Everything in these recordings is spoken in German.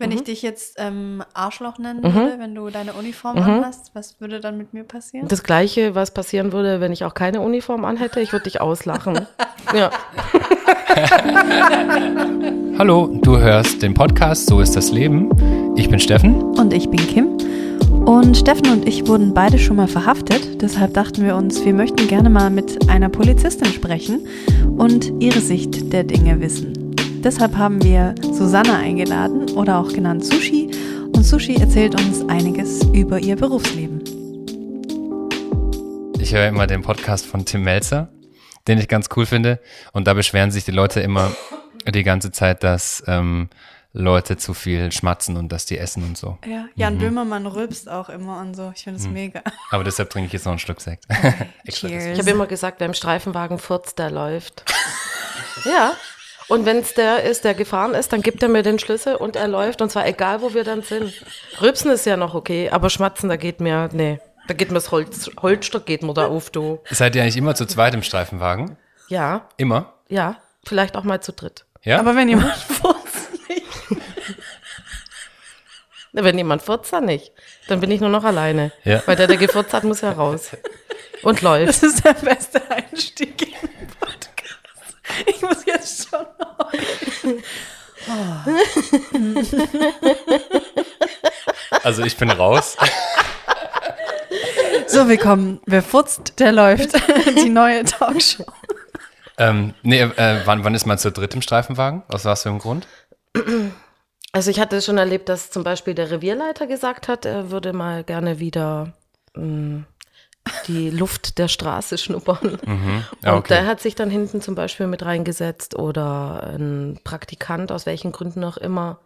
Wenn ich dich jetzt ähm, Arschloch nennen würde, wenn du deine Uniform anhast, was würde dann mit mir passieren? Das Gleiche, was passieren würde, wenn ich auch keine Uniform anhätte, ich würde dich auslachen. ja. Hallo, du hörst den Podcast So ist das Leben. Ich bin Steffen. Und ich bin Kim. Und Steffen und ich wurden beide schon mal verhaftet. Deshalb dachten wir uns, wir möchten gerne mal mit einer Polizistin sprechen und ihre Sicht der Dinge wissen. Deshalb haben wir Susanne eingeladen oder auch genannt Sushi. Und Sushi erzählt uns einiges über ihr Berufsleben. Ich höre immer den Podcast von Tim Melzer, den ich ganz cool finde. Und da beschweren sich die Leute immer die ganze Zeit, dass ähm, Leute zu viel schmatzen und dass die essen und so. Ja, Jan Böhmermann rülpst auch immer und so. Ich finde es mega. Aber deshalb trinke ich jetzt noch einen Schluck Sekt. Extra Cheers. Ich habe immer gesagt, wer im Streifenwagen furzt, der läuft. ja. Und wenn es der ist, der gefahren ist, dann gibt er mir den Schlüssel und er läuft. Und zwar egal, wo wir dann sind. Rübsen ist ja noch okay, aber Schmatzen, da geht mir, nee. Da geht mir das Holz, Holzstock geht mir da auf, du. Seid ihr eigentlich immer zu zweit im Streifenwagen? Ja, Immer? ja. Vielleicht auch mal zu dritt. Ja? Aber wenn jemand furzt nicht. Wenn jemand furzt, dann nicht. Dann bin ich nur noch alleine. Ja. Weil der, der gefurzt hat, muss ja raus. Und läuft. Das ist der beste Einstieg in den Podcast. Ich muss jetzt schon. Also ich bin raus. So, willkommen. Wer furzt, der läuft. Die neue Talkshow. ähm, nee, äh, wann, wann ist man zu dritt im Streifenwagen? Aus was für einem Grund? Also ich hatte schon erlebt, dass zum Beispiel der Revierleiter gesagt hat, er würde mal gerne wieder mh, die Luft der Straße schnuppern. Ja, Und okay. der hat sich dann hinten zum Beispiel mit reingesetzt oder ein Praktikant, aus welchen Gründen auch immer,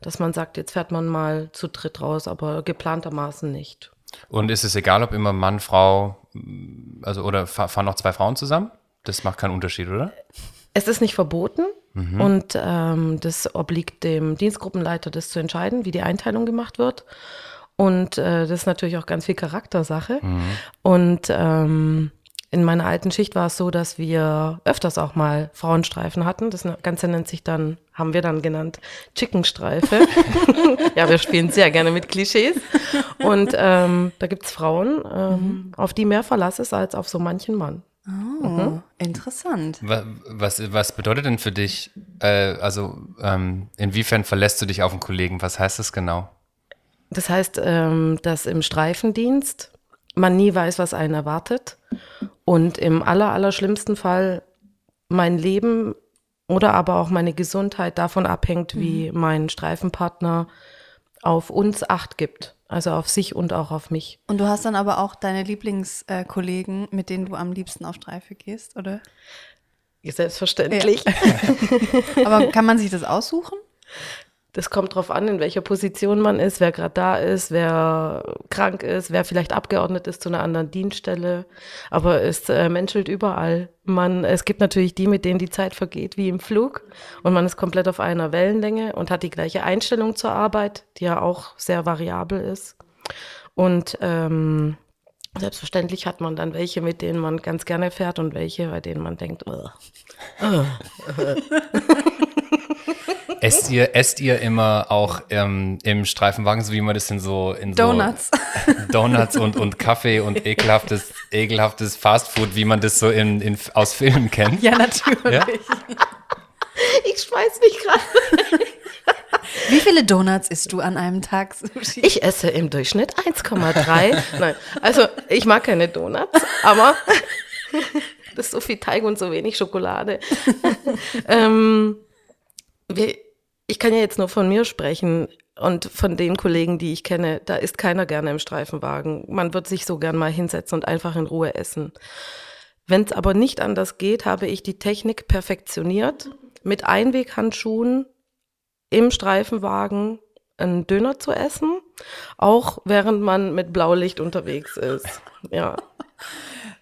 dass man sagt, jetzt fährt man mal zu dritt raus, aber geplantermaßen nicht. Und ist es egal, ob immer Mann, Frau, also oder fa- fahren noch zwei Frauen zusammen? Das macht keinen Unterschied, oder? Es ist nicht verboten und ähm, das obliegt dem Dienstgruppenleiter, das zu entscheiden, wie die Einteilung gemacht wird. Und äh, das ist natürlich auch ganz viel Charaktersache. Und ähm, in meiner alten Schicht war es so, dass wir öfters auch mal Frauenstreifen hatten. Das Ganze nennt sich dann, haben wir dann genannt, Chickenstreife. ja, wir spielen sehr gerne mit Klischees. Und ähm, da gibt's Frauen, ähm, auf die mehr Verlass ist als auf so manchen Mann. Oh, interessant. Wa- Was, was bedeutet denn für dich, äh, also ähm, inwiefern verlässt du dich auf einen Kollegen? Was heißt das genau? Das heißt, ähm, dass im Streifendienst man nie weiß, was einen erwartet. Und im aller, aller schlimmsten Fall mein Leben oder aber auch meine Gesundheit davon abhängt, wie mein Streifenpartner auf uns Acht gibt. Also auf sich und auch auf mich. Und du hast dann aber auch deine Lieblingskollegen, mit denen du am liebsten auf Streife gehst, oder? Selbstverständlich. Aber kann man sich das aussuchen? Das kommt drauf an, in welcher Position man ist, wer gerade da ist, wer krank ist, wer vielleicht abgeordnet ist zu einer anderen Dienststelle. Aber es äh, menschelt überall. Man, es gibt natürlich die, mit denen die Zeit vergeht wie im Flug und man ist komplett auf einer Wellenlänge und hat die gleiche Einstellung zur Arbeit, die ja auch sehr variabel ist. Und ähm, selbstverständlich hat man dann welche, mit denen man ganz gerne fährt und welche, bei denen man denkt, "Ugh." Esst ihr, esst ihr immer auch ähm, im Streifenwagen, so wie man das in so in Donuts. so Donuts und, und Kaffee und ekelhaftes, ekelhaftes Fastfood, wie man das so in, in, aus Filmen kennt? Ja, natürlich. Ja? Ich schmeiß mich gerade. Wie viele Donuts isst du an einem Tag, Sushi? Ich esse im Durchschnitt 1,3. Nein, also ich mag keine Donuts, aber das ist so viel Teig und so wenig Schokolade. ähm, ich kann ja jetzt nur von mir sprechen und von den Kollegen, die ich kenne. Da ist keiner gerne im Streifenwagen. Man wird sich so gern mal hinsetzen und einfach in Ruhe essen. Wenn es aber nicht anders geht, habe ich die Technik perfektioniert, mit Einweghandschuhen im Streifenwagen einen Döner zu essen, auch während man mit Blaulicht unterwegs ist. Ja.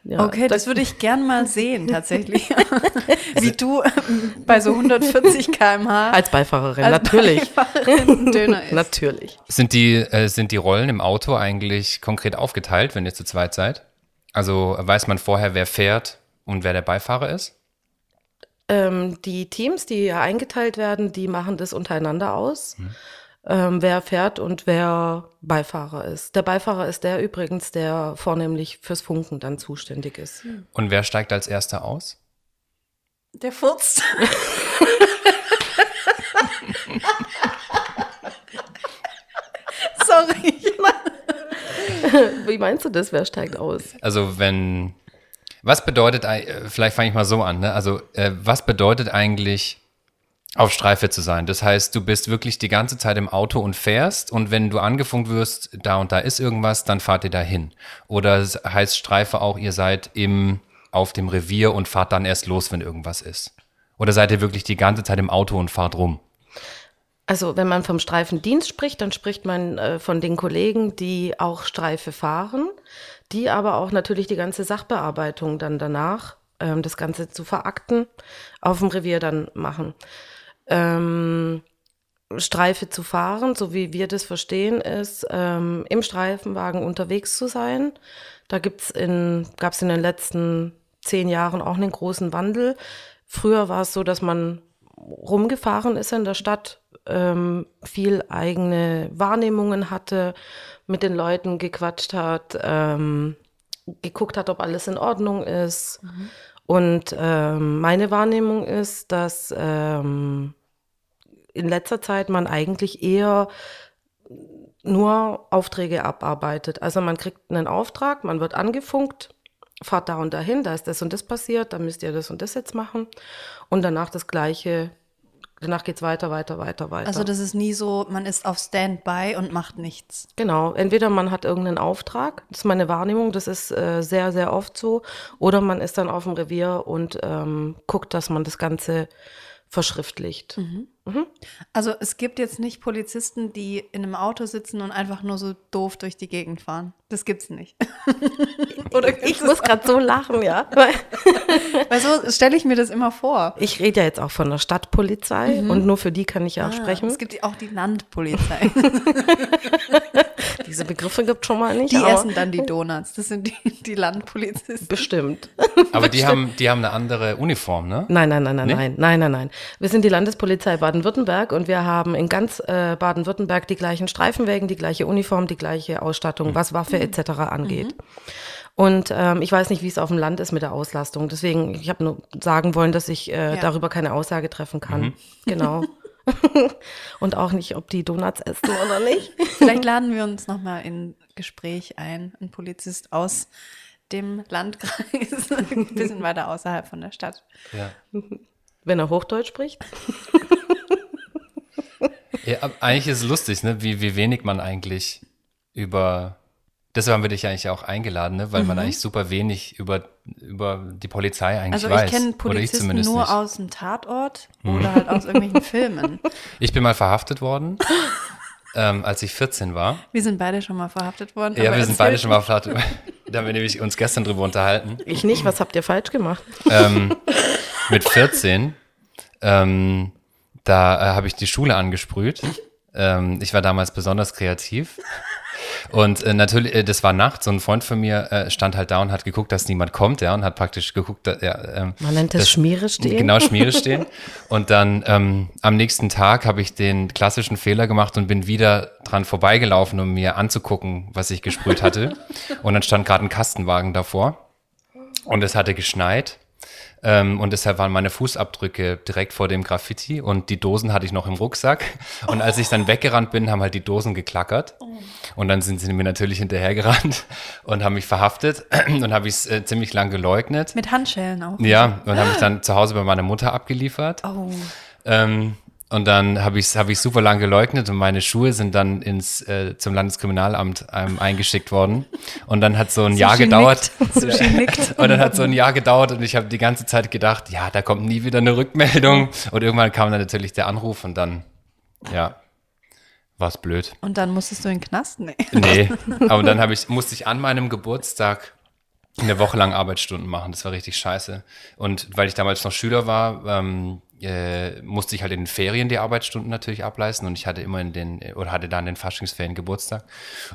ja Okay, das würde ich gern mal sehen, tatsächlich. Wie du ähm, bei so 140 km/h als Beifahrerin, als natürlich. Beifahrerin Döner isst. natürlich. Sind die, äh, sind die Rollen im Auto eigentlich konkret aufgeteilt, wenn ihr zu zweit seid? Also weiß man vorher, wer fährt und wer der Beifahrer ist? Ähm, die Teams, die ja eingeteilt werden, die machen das untereinander aus. ähm, wer fährt und wer Beifahrer ist. Der Beifahrer ist der übrigens, der vornehmlich fürs Funken dann zuständig ist. Und wer steigt als erster aus? Der furzt. Sorry. Wie meinst du das? Wer steigt aus? Also wenn, was bedeutet, äh, vielleicht fange ich mal so an, ne? also äh, was bedeutet eigentlich auf Streife zu sein? Das heißt, du bist wirklich die ganze Zeit im Auto und fährst und wenn du angefunkt wirst, da und da ist irgendwas, dann fahrt ihr dahin. Oder es heißt Streife auch, ihr seid im, auf dem Revier und fahrt dann erst los, wenn irgendwas ist? Oder seid ihr wirklich die ganze Zeit im Auto und fahrt rum? Also wenn man vom Streifendienst spricht, dann spricht man äh, von den Kollegen, die auch Streife fahren, die aber auch natürlich die ganze Sachbearbeitung dann danach, ähm, das Ganze zu verakten, auf dem Revier dann machen. Ähm, Streife zu fahren, so wie wir das verstehen, ist, ähm, im Streifenwagen unterwegs zu sein. Da in, gab es in den letzten zehn Jahren auch einen großen Wandel. Früher war es so, dass man rumgefahren ist in der Stadt, ähm, viel eigene Wahrnehmungen hatte, mit den Leuten gequatscht hat, ähm, geguckt hat, ob alles in Ordnung ist. Und ähm, meine Wahrnehmung ist, dass ähm, in letzter Zeit man eigentlich eher nur Aufträge abarbeitet. Also man kriegt einen Auftrag, man wird angefunkt, fahrt da und dahin, da ist das und das passiert, da müsst ihr das und das jetzt machen. Und danach das Gleiche. Danach geht's weiter, weiter, weiter, weiter. Also das ist nie so, man ist auf Standby und macht nichts. Genau, entweder man hat irgendeinen Auftrag, das ist meine Wahrnehmung, das ist äh, sehr, sehr oft so, oder man ist dann auf dem Revier und ähm, guckt, dass man das Ganze verschriftlicht. Also es gibt jetzt nicht Polizisten, die in einem Auto sitzen und einfach nur so doof durch die Gegend fahren. Das gibt's nicht. Oder Ich muss gerade so lachen, ja. Weil so stelle ich mir das immer vor. ich rede ja jetzt auch von der Stadtpolizei und nur für die kann ich ja auch Ah, sprechen. Es gibt auch die Landpolizei. Diese Begriffe gibt schon mal nicht. Die essen dann die Donuts. Das sind die, die Landpolizisten. Bestimmt. Aber die haben, die haben eine andere Uniform, ne? Nein, nein, nein, nein, Nee? nein, nein, nein, nein. Wir sind die Landespolizei Baden-Württemberg und wir haben in ganz äh, Baden-Württemberg die gleichen Streifenwägen, die gleiche Uniform, die gleiche Ausstattung, was Waffe etc. angeht. Und ähm, ich weiß nicht, wie es auf dem Land ist mit der Auslastung. Deswegen, ich habe nur sagen wollen, dass ich äh, Ja. darüber keine Aussage treffen kann. Genau. und auch nicht, ob die Donuts essen oder nicht. Vielleicht laden wir uns nochmal in Gespräch ein. Ein Polizist aus dem Landkreis, ein bisschen weiter außerhalb von der Stadt. Ja. Wenn er Hochdeutsch spricht. Ja, eigentlich ist es lustig, ne? wie, wie wenig man eigentlich über. Deshalb haben wir dich eigentlich auch eingeladen, ne? weil man eigentlich super wenig über, über die Polizei eigentlich Also weiß. ich kenne ich Polizisten zumindest nur nicht. Mhm. aus dem Tatort oder halt aus irgendwelchen Filmen. Ich bin mal verhaftet worden, ähm, als ich 14 war. Wir sind beide schon mal verhaftet worden. Ja, wir sind beide schon mal verhaftet. Da haben wir nämlich uns gestern drüber unterhalten. Ich nicht, was habt ihr falsch gemacht? ähm, mit 14, ähm, da äh, habe ich die Schule angesprüht. Ähm, ich war damals besonders kreativ. Und äh, natürlich, äh, das war nachts, so ein Freund von mir äh, stand halt da und hat geguckt, dass niemand kommt, ja, und hat praktisch geguckt, da, ja, ähm, Man nennt das, Schmiere stehen. Genau, Schmiere stehen. Und dann ähm, am nächsten Tag habe ich den klassischen Fehler gemacht und bin wieder dran vorbeigelaufen, um mir anzugucken, was ich gesprüht hatte. Und dann stand gerade ein Kastenwagen davor und es hatte geschneit. Ähm, und deshalb waren meine Fußabdrücke direkt vor dem Graffiti und die Dosen hatte ich noch im Rucksack. Und als ich dann weggerannt bin, haben halt die Dosen geklackert. Und dann sind sie mir natürlich hinterhergerannt und haben mich verhaftet und habe ich es äh, ziemlich lang geleugnet. Mit Handschellen auch. Ja, und habe mich dann zu Hause bei meiner Mutter abgeliefert. Oh. Ähm, und dann habe ich es hab ich super lang geleugnet und meine Schuhe sind dann ins äh, zum Landeskriminalamt ähm, eingeschickt worden. Und dann hat so ein Jahr gedauert. Nickt. Und dann hat so ein Jahr gedauert und ich habe die ganze Zeit gedacht, ja, da kommt nie wieder eine Rückmeldung. Und irgendwann kam dann natürlich der Anruf und dann, ja, war's blöd. Und dann musstest du in den Knast? Nee. Nee, aber dann habe ich, musste ich an meinem Geburtstag eine Woche lang Arbeitsstunden machen. Das war richtig scheiße. Und weil ich damals noch Schüler war, ähm, äh, musste ich halt in den Ferien die Arbeitsstunden natürlich ableisten und ich hatte immer in den, oder hatte dann den Faschingsferien Geburtstag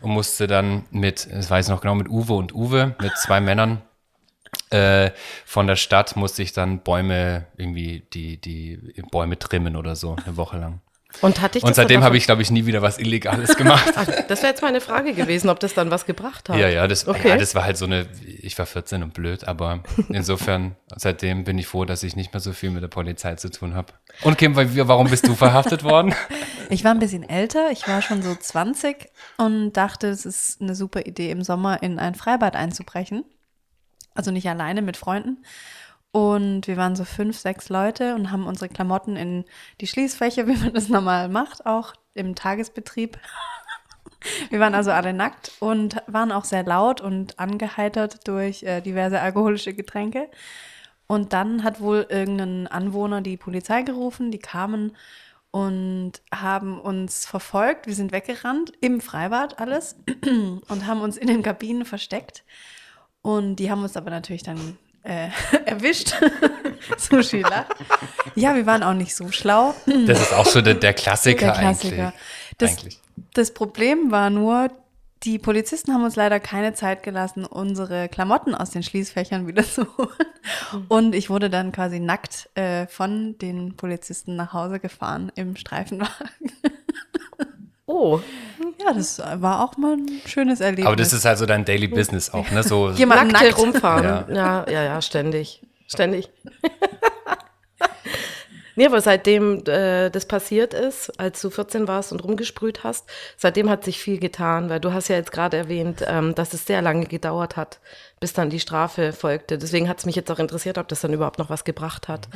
und musste dann mit, das weiß ich noch genau, mit Uwe und Uwe, mit zwei Männern äh, von der Stadt musste ich dann Bäume, irgendwie die, die Bäume trimmen oder so, eine Woche lang. Und hatte ich Und seitdem habe ich, glaube ich, nie wieder was Illegales gemacht. Ach, das wäre jetzt meine Frage gewesen, ob das dann was gebracht hat. Ja, ja, das, Okay. ja, das war halt so eine, ich war 14 und blöd, aber insofern, seitdem bin ich froh, dass ich nicht mehr so viel mit der Polizei zu tun habe. Und Kim, warum bist du verhaftet worden? Ich war ein bisschen älter, ich war schon so 20 und dachte, es ist eine super Idee, im Sommer in ein Freibad einzubrechen. Also nicht alleine mit Freunden. Und wir waren so fünf, sechs Leute und haben unsere Klamotten in die Schließfächer, wie man das normal macht, auch im Tagesbetrieb. Wir waren also alle nackt und waren auch sehr laut und angeheitert durch äh, diverse alkoholische Getränke. Und dann hat wohl irgendein Anwohner die Polizei gerufen, die kamen und haben uns verfolgt. Wir sind weggerannt, im Freibad alles, und haben uns in den Kabinen versteckt. Und die haben uns aber natürlich dann äh, erwischt. Sushi lacht. Ja, wir waren auch nicht so schlau. Das ist auch so der, der Klassiker, Der Klassiker. eigentlich. Das, eigentlich. das Problem war nur, die Polizisten haben uns leider keine Zeit gelassen, unsere Klamotten aus den Schließfächern wieder zu holen. Und ich wurde dann quasi nackt äh, von den Polizisten nach Hause gefahren im Streifenwagen. Oh, Ja, das war auch mal ein schönes Erlebnis. Aber das ist also dein Daily Business auch, ne? So, Jemand nackt nackt. herumfahren. Ja. Ja. ja, ja, ständig. Ständig. nee, aber seitdem äh, das passiert ist, als du 14 warst und rumgesprüht hast, seitdem hat sich viel getan, weil du hast ja jetzt gerade erwähnt, ähm, dass es sehr lange gedauert hat, bis dann die Strafe folgte. Deswegen hat es mich jetzt auch interessiert, ob das dann überhaupt noch was gebracht hat.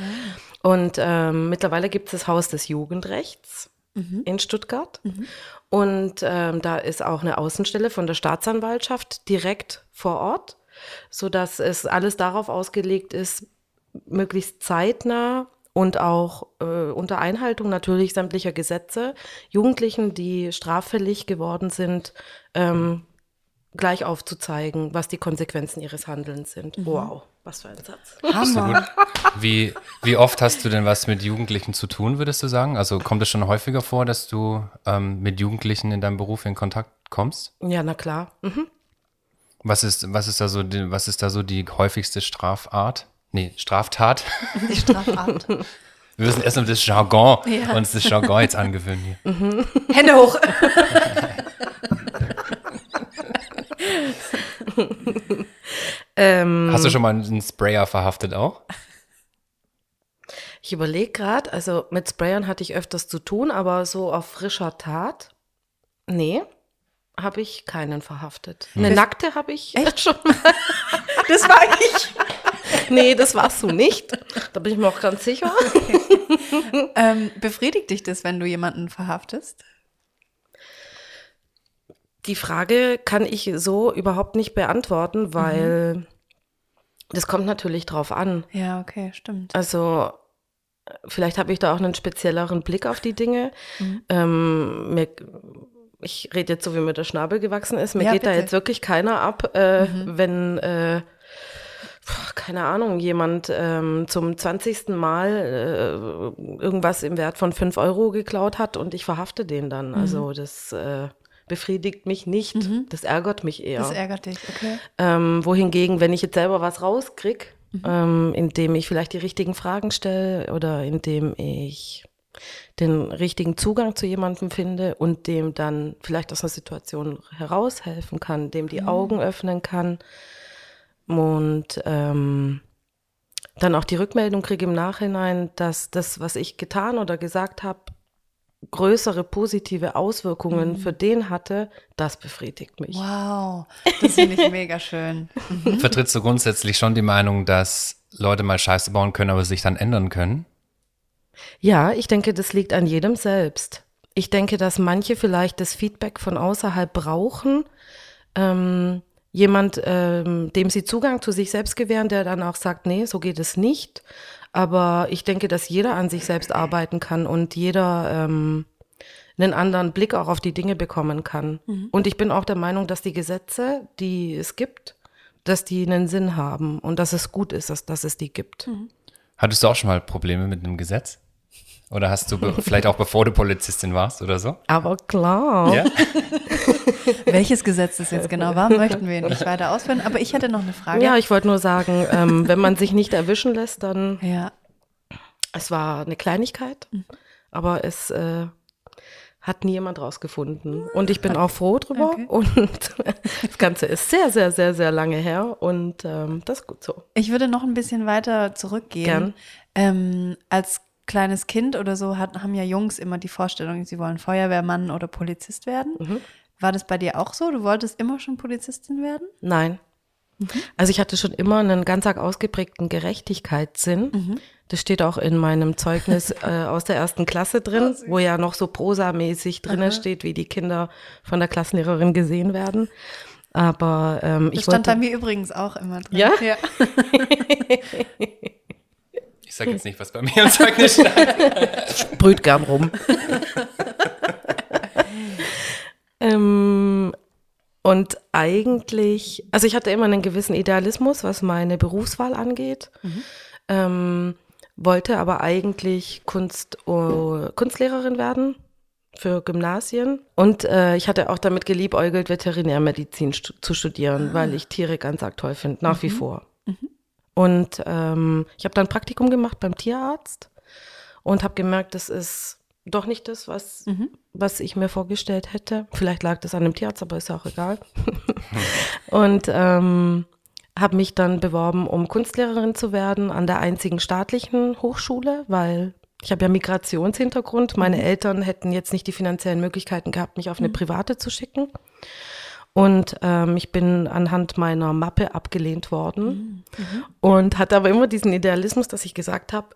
Und ähm, mittlerweile gibt es das Haus des Jugendrechts in Stuttgart. Und ähm, da ist auch eine Außenstelle von der Staatsanwaltschaft direkt vor Ort, sodass es alles darauf ausgelegt ist, möglichst zeitnah und auch äh, unter Einhaltung natürlich sämtlicher Gesetze Jugendlichen, die straffällig geworden sind, ähm, gleich aufzuzeigen, was die Konsequenzen ihres Handelns sind. Wow, was für ein Satz. Hammer. wie, wie oft hast du denn was mit Jugendlichen zu tun, würdest du sagen? Also kommt es schon häufiger vor, dass du ähm, mit Jugendlichen in deinem Beruf in Kontakt kommst? Ja, na klar. Mhm. Was ist, was ist da so die, was ist da so die häufigste Strafart? Nee, Straftat. Die Strafart. Wir müssen erst mal das Jargon, Ja. uns das Jargon jetzt angewöhnen hier. Hände hoch. Ähm, Hast du schon mal einen Sprayer verhaftet auch? Ich überlege gerade, also mit Sprayern hatte ich öfters zu tun, aber so auf frischer Tat, nee, habe ich keinen verhaftet. Eine nackte habe ich Echt? schon. Das war ich. Nee, das warst du nicht. Da bin ich mir auch ganz sicher. Ähm, befriedigt dich das, wenn du jemanden verhaftest? Die Frage kann ich so überhaupt nicht beantworten, weil das kommt natürlich drauf an. Ja, okay, stimmt. Also vielleicht habe ich da auch einen spezielleren Blick auf die Dinge. Ähm, mir, ich rede jetzt so, wie mir der Schnabel gewachsen ist. Mir Ja, geht da bitte. jetzt wirklich keiner ab, äh, wenn, äh, keine Ahnung, jemand ähm, zum 20. Mal äh, irgendwas im Wert von 5 Euro geklaut hat und ich verhafte den dann. Also das äh, befriedigt mich nicht. Das ärgert mich eher. Das ärgert dich, okay. Ähm, wohingegen, wenn ich jetzt selber was rauskrieg, ähm, indem ich vielleicht die richtigen Fragen stelle oder indem ich den richtigen Zugang zu jemandem finde und dem dann vielleicht aus einer Situation heraushelfen kann, dem die Augen öffnen kann und ähm, dann auch die Rückmeldung kriege im Nachhinein, dass das, was ich getan oder gesagt habe, größere positive Auswirkungen für den hatte, das befriedigt mich. Wow, das finde ich mega schön. Vertrittst du grundsätzlich schon die Meinung, dass Leute mal Scheiße bauen können, aber sich dann ändern können? Ja, ich denke, das liegt an jedem selbst. Ich denke, dass manche vielleicht das Feedback von außerhalb brauchen. Ähm, jemand, ähm, dem sie Zugang zu sich selbst gewähren, der dann auch sagt, nee, so geht es nicht. Aber ich denke, dass jeder an sich selbst arbeiten kann und jeder ähm, einen anderen Blick auch auf die Dinge bekommen kann. Und ich bin auch der Meinung, dass die Gesetze, die es gibt, dass die einen Sinn haben und dass es gut ist, dass, dass es die gibt. Hattest du auch schon mal Probleme mit einem Gesetz? Oder hast du vielleicht auch bevor du Polizistin warst oder so? Aber klar. Ja? Welches Gesetz das jetzt genau war, möchten wir nicht weiter ausführen. Aber ich hätte noch eine Frage. Ja, ich wollte nur sagen, ähm, wenn man sich nicht erwischen lässt, dann, ja. es war eine Kleinigkeit, aber es äh, Hat nie jemand rausgefunden. Und ich bin auch froh drüber. Okay. Und das Ganze ist sehr, sehr, sehr, sehr lange her. Und ähm, das ist gut so. Ich würde noch ein bisschen weiter zurückgehen. Gern. Ähm, als kleines Kind oder so hat, haben ja Jungs immer die Vorstellung, sie wollen Feuerwehrmann oder Polizist werden. Mhm. War das bei dir auch so? Du wolltest immer schon Polizistin werden? Nein. Also ich hatte schon immer einen ganz arg ausgeprägten Gerechtigkeitssinn. Das steht auch in meinem Zeugnis äh, aus der ersten Klasse drin, wo ja noch so prosamäßig drinnen steht, wie die Kinder von der Klassenlehrerin gesehen werden. Aber ähm, Das ich stand bei wollte, mir übrigens auch immer drin. Ja? ja. Ich sage jetzt nicht, was bei mir im Zeugnis stand. brüht gern rum. ähm, und eigentlich, also ich hatte immer einen gewissen Idealismus, was meine Berufswahl angeht. Ähm, wollte aber eigentlich Kunst, oh, Kunstlehrerin werden für Gymnasien. Und äh, ich hatte auch damit geliebäugelt, Veterinärmedizin stu zu studieren, weil ich Tiere ganz arg toll finde, nach wie vor. Und ähm, ich habe dann Praktikum gemacht beim Tierarzt und habe gemerkt, das ist doch nicht das, was, was ich mir vorgestellt hätte. Vielleicht lag das an dem Tierarzt, aber ist ja auch egal. und ähm, habe mich dann beworben, um Kunstlehrerin zu werden an der einzigen staatlichen Hochschule, weil ich habe ja Migrationshintergrund. Meine Eltern hätten jetzt nicht die finanziellen Möglichkeiten gehabt, mich auf eine private zu schicken. Und ähm, ich bin anhand meiner Mappe abgelehnt worden und hatte aber immer diesen Idealismus, dass ich gesagt habe,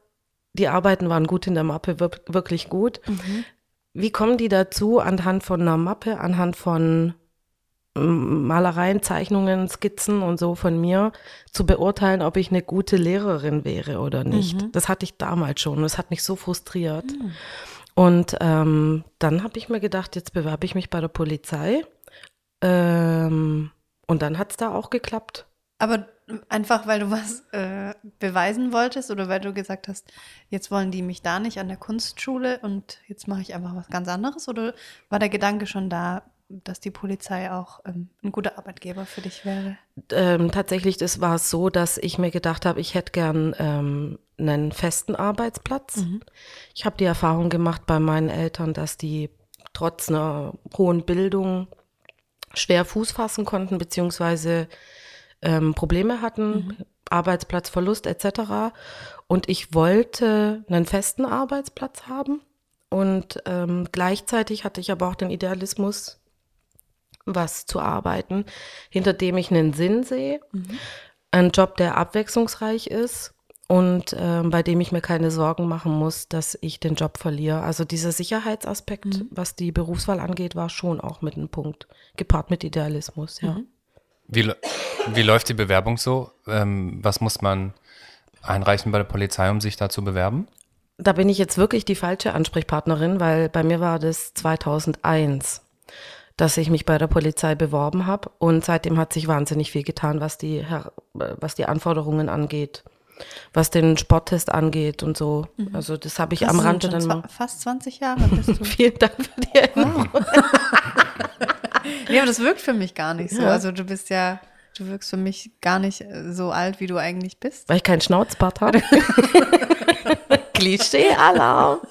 die Arbeiten waren gut in der Mappe, wir wirklich gut. Wie kommen die dazu, anhand von einer Mappe, anhand von Malereien, Zeichnungen, Skizzen und so von mir zu beurteilen, ob ich eine gute Lehrerin wäre oder nicht? Das hatte ich damals schon. Das hat mich so frustriert. Und ähm, dann habe ich mir gedacht, jetzt bewerbe ich mich bei der Polizei. Ähm, und dann hat es da auch geklappt. Aber einfach, weil du was äh, beweisen wolltest oder weil du gesagt hast, jetzt wollen die mich da nicht an der Kunstschule und jetzt mache ich einfach was ganz anderes? Oder war der Gedanke schon da, dass die Polizei auch ähm, ein guter Arbeitgeber für dich wäre? Ähm, tatsächlich, das war es so, dass ich mir gedacht habe, ich hätte gern ähm, einen festen Arbeitsplatz. Ich habe die Erfahrung gemacht bei meinen Eltern, dass die trotz einer hohen Bildung schwer Fuß fassen konnten, beziehungsweise ähm, Probleme hatten, Arbeitsplatzverlust etc. Und ich wollte einen festen Arbeitsplatz haben. Und ähm, gleichzeitig hatte ich aber auch den Idealismus, was zu arbeiten, hinter dem ich einen Sinn sehe. Ein Job, der abwechslungsreich ist und ähm, bei dem ich mir keine Sorgen machen muss, dass ich den Job verliere. Also dieser Sicherheitsaspekt, was die Berufswahl angeht, war schon auch mit einem Punkt, gepaart mit Idealismus, ja. Wie, lä- wie läuft die Bewerbung so? Ähm, was muss man einreichen bei der Polizei, um sich da zu bewerben? Da bin ich jetzt wirklich die falsche Ansprechpartnerin, weil bei mir war das 2001, dass ich mich bei der Polizei beworben habe und seitdem hat sich wahnsinnig viel getan, was die, äh, was die Anforderungen angeht, was den Sporttest angeht und so. Also das habe ich Das am Rande schon dann zwa- fast 20 Jahre bist du. Vielen Dank für die Erinnerung. ja, aber das wirkt für mich gar nicht so. Ja. Also du bist ja, du wirkst für mich gar nicht äh, so alt, wie du eigentlich bist. Weil ich keinen Schnauzbart habe. Klischee-Alarm.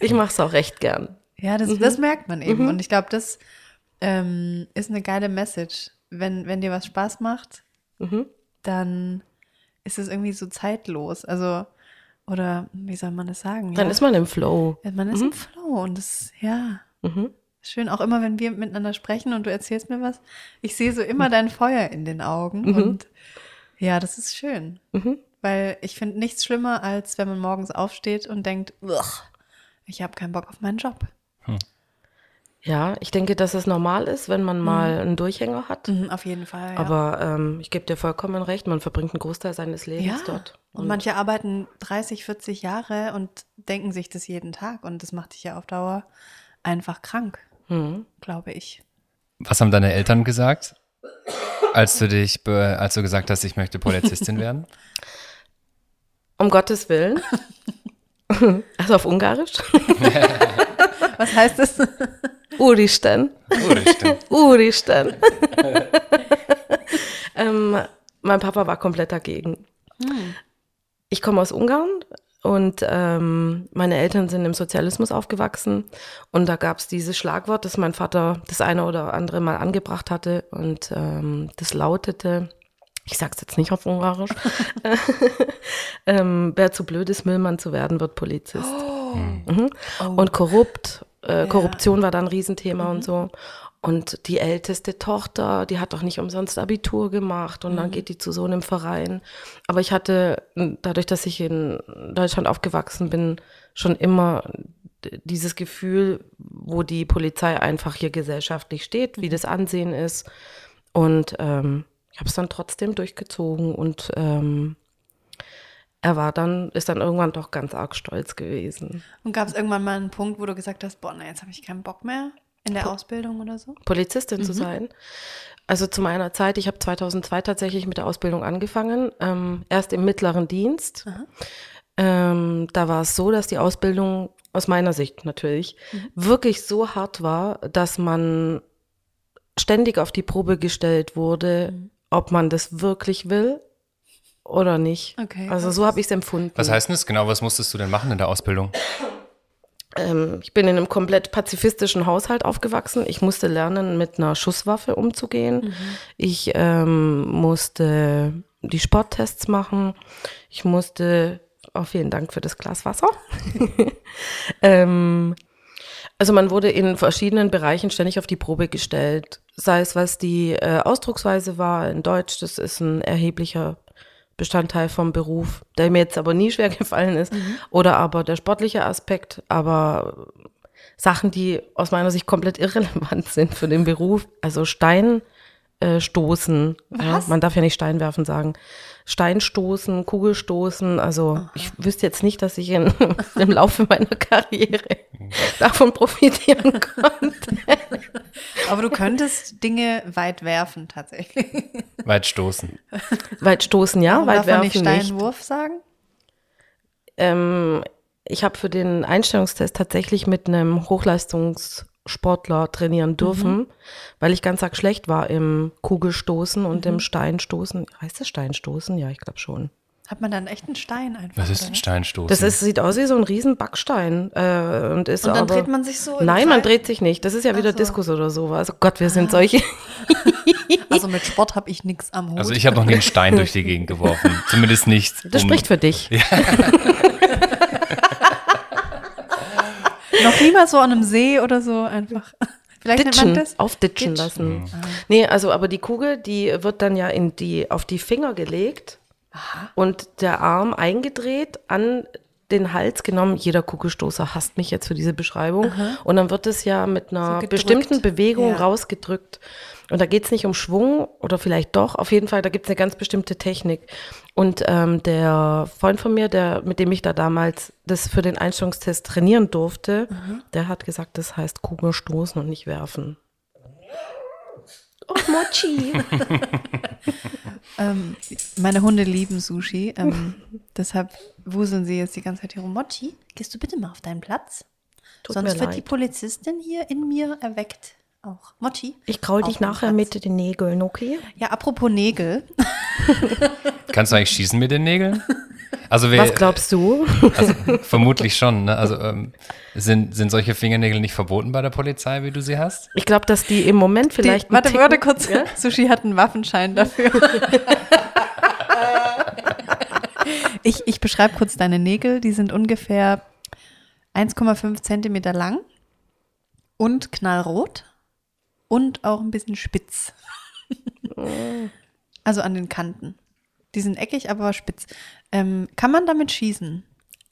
ich mache es auch recht gern. Ja, das, das merkt man eben. Und ich glaube, das ähm, ist eine geile Message. Wenn, wenn dir was Spaß macht, dann ist es irgendwie so zeitlos. Also, oder wie soll man das sagen? Dann ja? ist man im Flow. man ist im Flow und das, ja. Schön, auch immer, wenn wir miteinander sprechen und du erzählst mir was, ich sehe so immer dein Feuer in den Augen und ja, das ist schön. Weil ich finde nichts schlimmer, als wenn man morgens aufsteht und denkt, "Ugh, ich habe keinen Bock auf meinen Job. Ja, ich denke, dass es normal ist, wenn man mal einen Durchhänger hat. Mhm, auf jeden Fall. Ja. Aber ähm, ich gebe dir vollkommen recht, man verbringt einen Großteil seines Lebens ja. dort. Und manche arbeiten 30, 40 Jahre und denken sich das jeden Tag und das macht dich ja auf Dauer einfach krank, Mhm. glaube ich. Was haben deine Eltern gesagt, als du dich, als du gesagt hast, ich möchte Polizistin werden? Um Gottes Willen. also auf Ungarisch. Was heißt das? Uristen. Oh, das stimmt. Uristen. ähm, mein Papa war komplett dagegen. ich komme aus Ungarn und ähm, meine Eltern sind im Sozialismus aufgewachsen und da gab es dieses Schlagwort, das mein Vater das eine oder andere mal angebracht hatte und ähm, das lautete, ich sag's jetzt nicht auf Ungarisch, ähm, wer zu blöd ist, Müllmann zu werden, wird Polizist. Mhm. Und korrupt, äh, Korruption war da ein Riesenthema und so. Und die älteste Tochter, die hat doch nicht umsonst Abitur gemacht und dann geht die zu so einem Verein. Aber ich hatte, dadurch, dass ich in Deutschland aufgewachsen bin, schon immer dieses Gefühl, wo die Polizei einfach hier gesellschaftlich steht, wie das Ansehen ist. Und ähm, ich habe es dann trotzdem durchgezogen und ähm, er war dann, ist dann irgendwann doch ganz arg stolz gewesen. Und gab es irgendwann mal einen Punkt, wo du gesagt hast, boah, na, jetzt habe ich keinen Bock mehr in der Ausbildung oder so? Polizistin zu sein. Also zu meiner Zeit, ich habe 2002 tatsächlich mit der Ausbildung angefangen, ähm, erst im mittleren Dienst. Ähm, da war es so, dass die Ausbildung aus meiner Sicht natürlich wirklich so hart war, dass man ständig auf die Probe gestellt wurde, ob man das wirklich will oder nicht. Okay, Also so habe ich es empfunden. Was heißt denn das genau? Was musstest du denn machen in der Ausbildung? Ähm, ich bin in einem komplett pazifistischen Haushalt aufgewachsen. Ich musste lernen, mit einer Schusswaffe umzugehen. Ich ähm, musste die Sporttests machen. Ich musste, oh, vielen Dank für das Glas Wasser. ähm, also man wurde in verschiedenen Bereichen ständig auf die Probe gestellt. Sei es, was die äh, Ausdrucksweise war in Deutsch, das ist ein erheblicher Bestandteil vom Beruf, der mir jetzt aber nie schwer gefallen ist. Oder aber der sportliche Aspekt, aber Sachen, die aus meiner Sicht komplett irrelevant sind für den Beruf. Also Stein äh, stoßen. Ja, Was? man darf ja nicht Stein werfen sagen. Stein stoßen, Kugel stoßen. Also ich wüsste jetzt nicht, dass ich in, im Laufe meiner Karriere davon profitieren konnte. Aber du könntest Dinge weit werfen tatsächlich. Weit stoßen. Weit stoßen, ja, Warum weit darf man werfen nicht nicht. Steinwurf sagen? Ähm, ich habe für den Einstellungstest tatsächlich mit einem Hochleistungssportler trainieren dürfen, weil ich ganz arg schlecht war im Kugelstoßen und im Steinstoßen. Heißt das Steinstoßen? Ja, ich glaube schon. Hat man dann echt einen Stein einfach? Was ist ein? Steinstoßen? Das ist, sieht aus wie so ein riesen Backstein. Äh, und ist Und dann aber, dreht man sich so Nein, man Kreis? dreht sich nicht. Das ist ja wieder so. Diskus oder sowas. Oh Gott, wir sind solche. Also mit Sport habe ich nichts am Hut. also ich habe noch nie einen Stein durch die Gegend geworfen. Zumindest nicht. Das um- spricht für dich. noch niemals so an einem See oder so einfach. Vielleicht nennt man Ditchen, das? aufditschen Ditch. lassen. Nee, also aber die Kugel, die wird dann ja in die, auf die Finger gelegt und der Arm eingedreht an den Hals genommen. Jeder Kugelstoßer hasst mich jetzt für diese Beschreibung. Und dann wird es ja mit einer gedrückt. bestimmten Bewegung Ja. rausgedrückt. Und da geht es nicht um Schwung oder vielleicht doch. Auf jeden Fall, da gibt es eine ganz bestimmte Technik. Und ähm, der Freund von mir, der, mit dem ich da damals das für den Einstellungstest trainieren durfte, der hat gesagt, das heißt Kugelstoßen und nicht werfen. Oh, Mochi. Ähm, meine Hunde lieben Sushi. Ähm, deshalb wuseln sie jetzt die ganze Zeit hier rum. Mochi, gehst du bitte mal auf deinen Platz? Tut Sonst mir wird die leid. Polizistin hier in mir erweckt. Auch. Mochi. Ich kraul dich nachher mit den Nägeln, okay? Ja, apropos Nägel. Kannst du eigentlich schießen mit den Nägeln? Also, wir, Was glaubst du? also vermutlich schon. Ne? Also ähm, sind, sind solche Fingernägel nicht verboten bei der Polizei, wie du sie hast? Ich glaube, dass die im Moment vielleicht. Die, warte, einen warte Ticken- kurz. Sushi hat einen Waffenschein dafür. ich ich beschreibe kurz deine Nägel. Die sind ungefähr 1,5 Zentimeter lang und knallrot und auch ein bisschen spitz. also an den Kanten. Die sind eckig, aber spitz. Ähm, kann man damit schießen?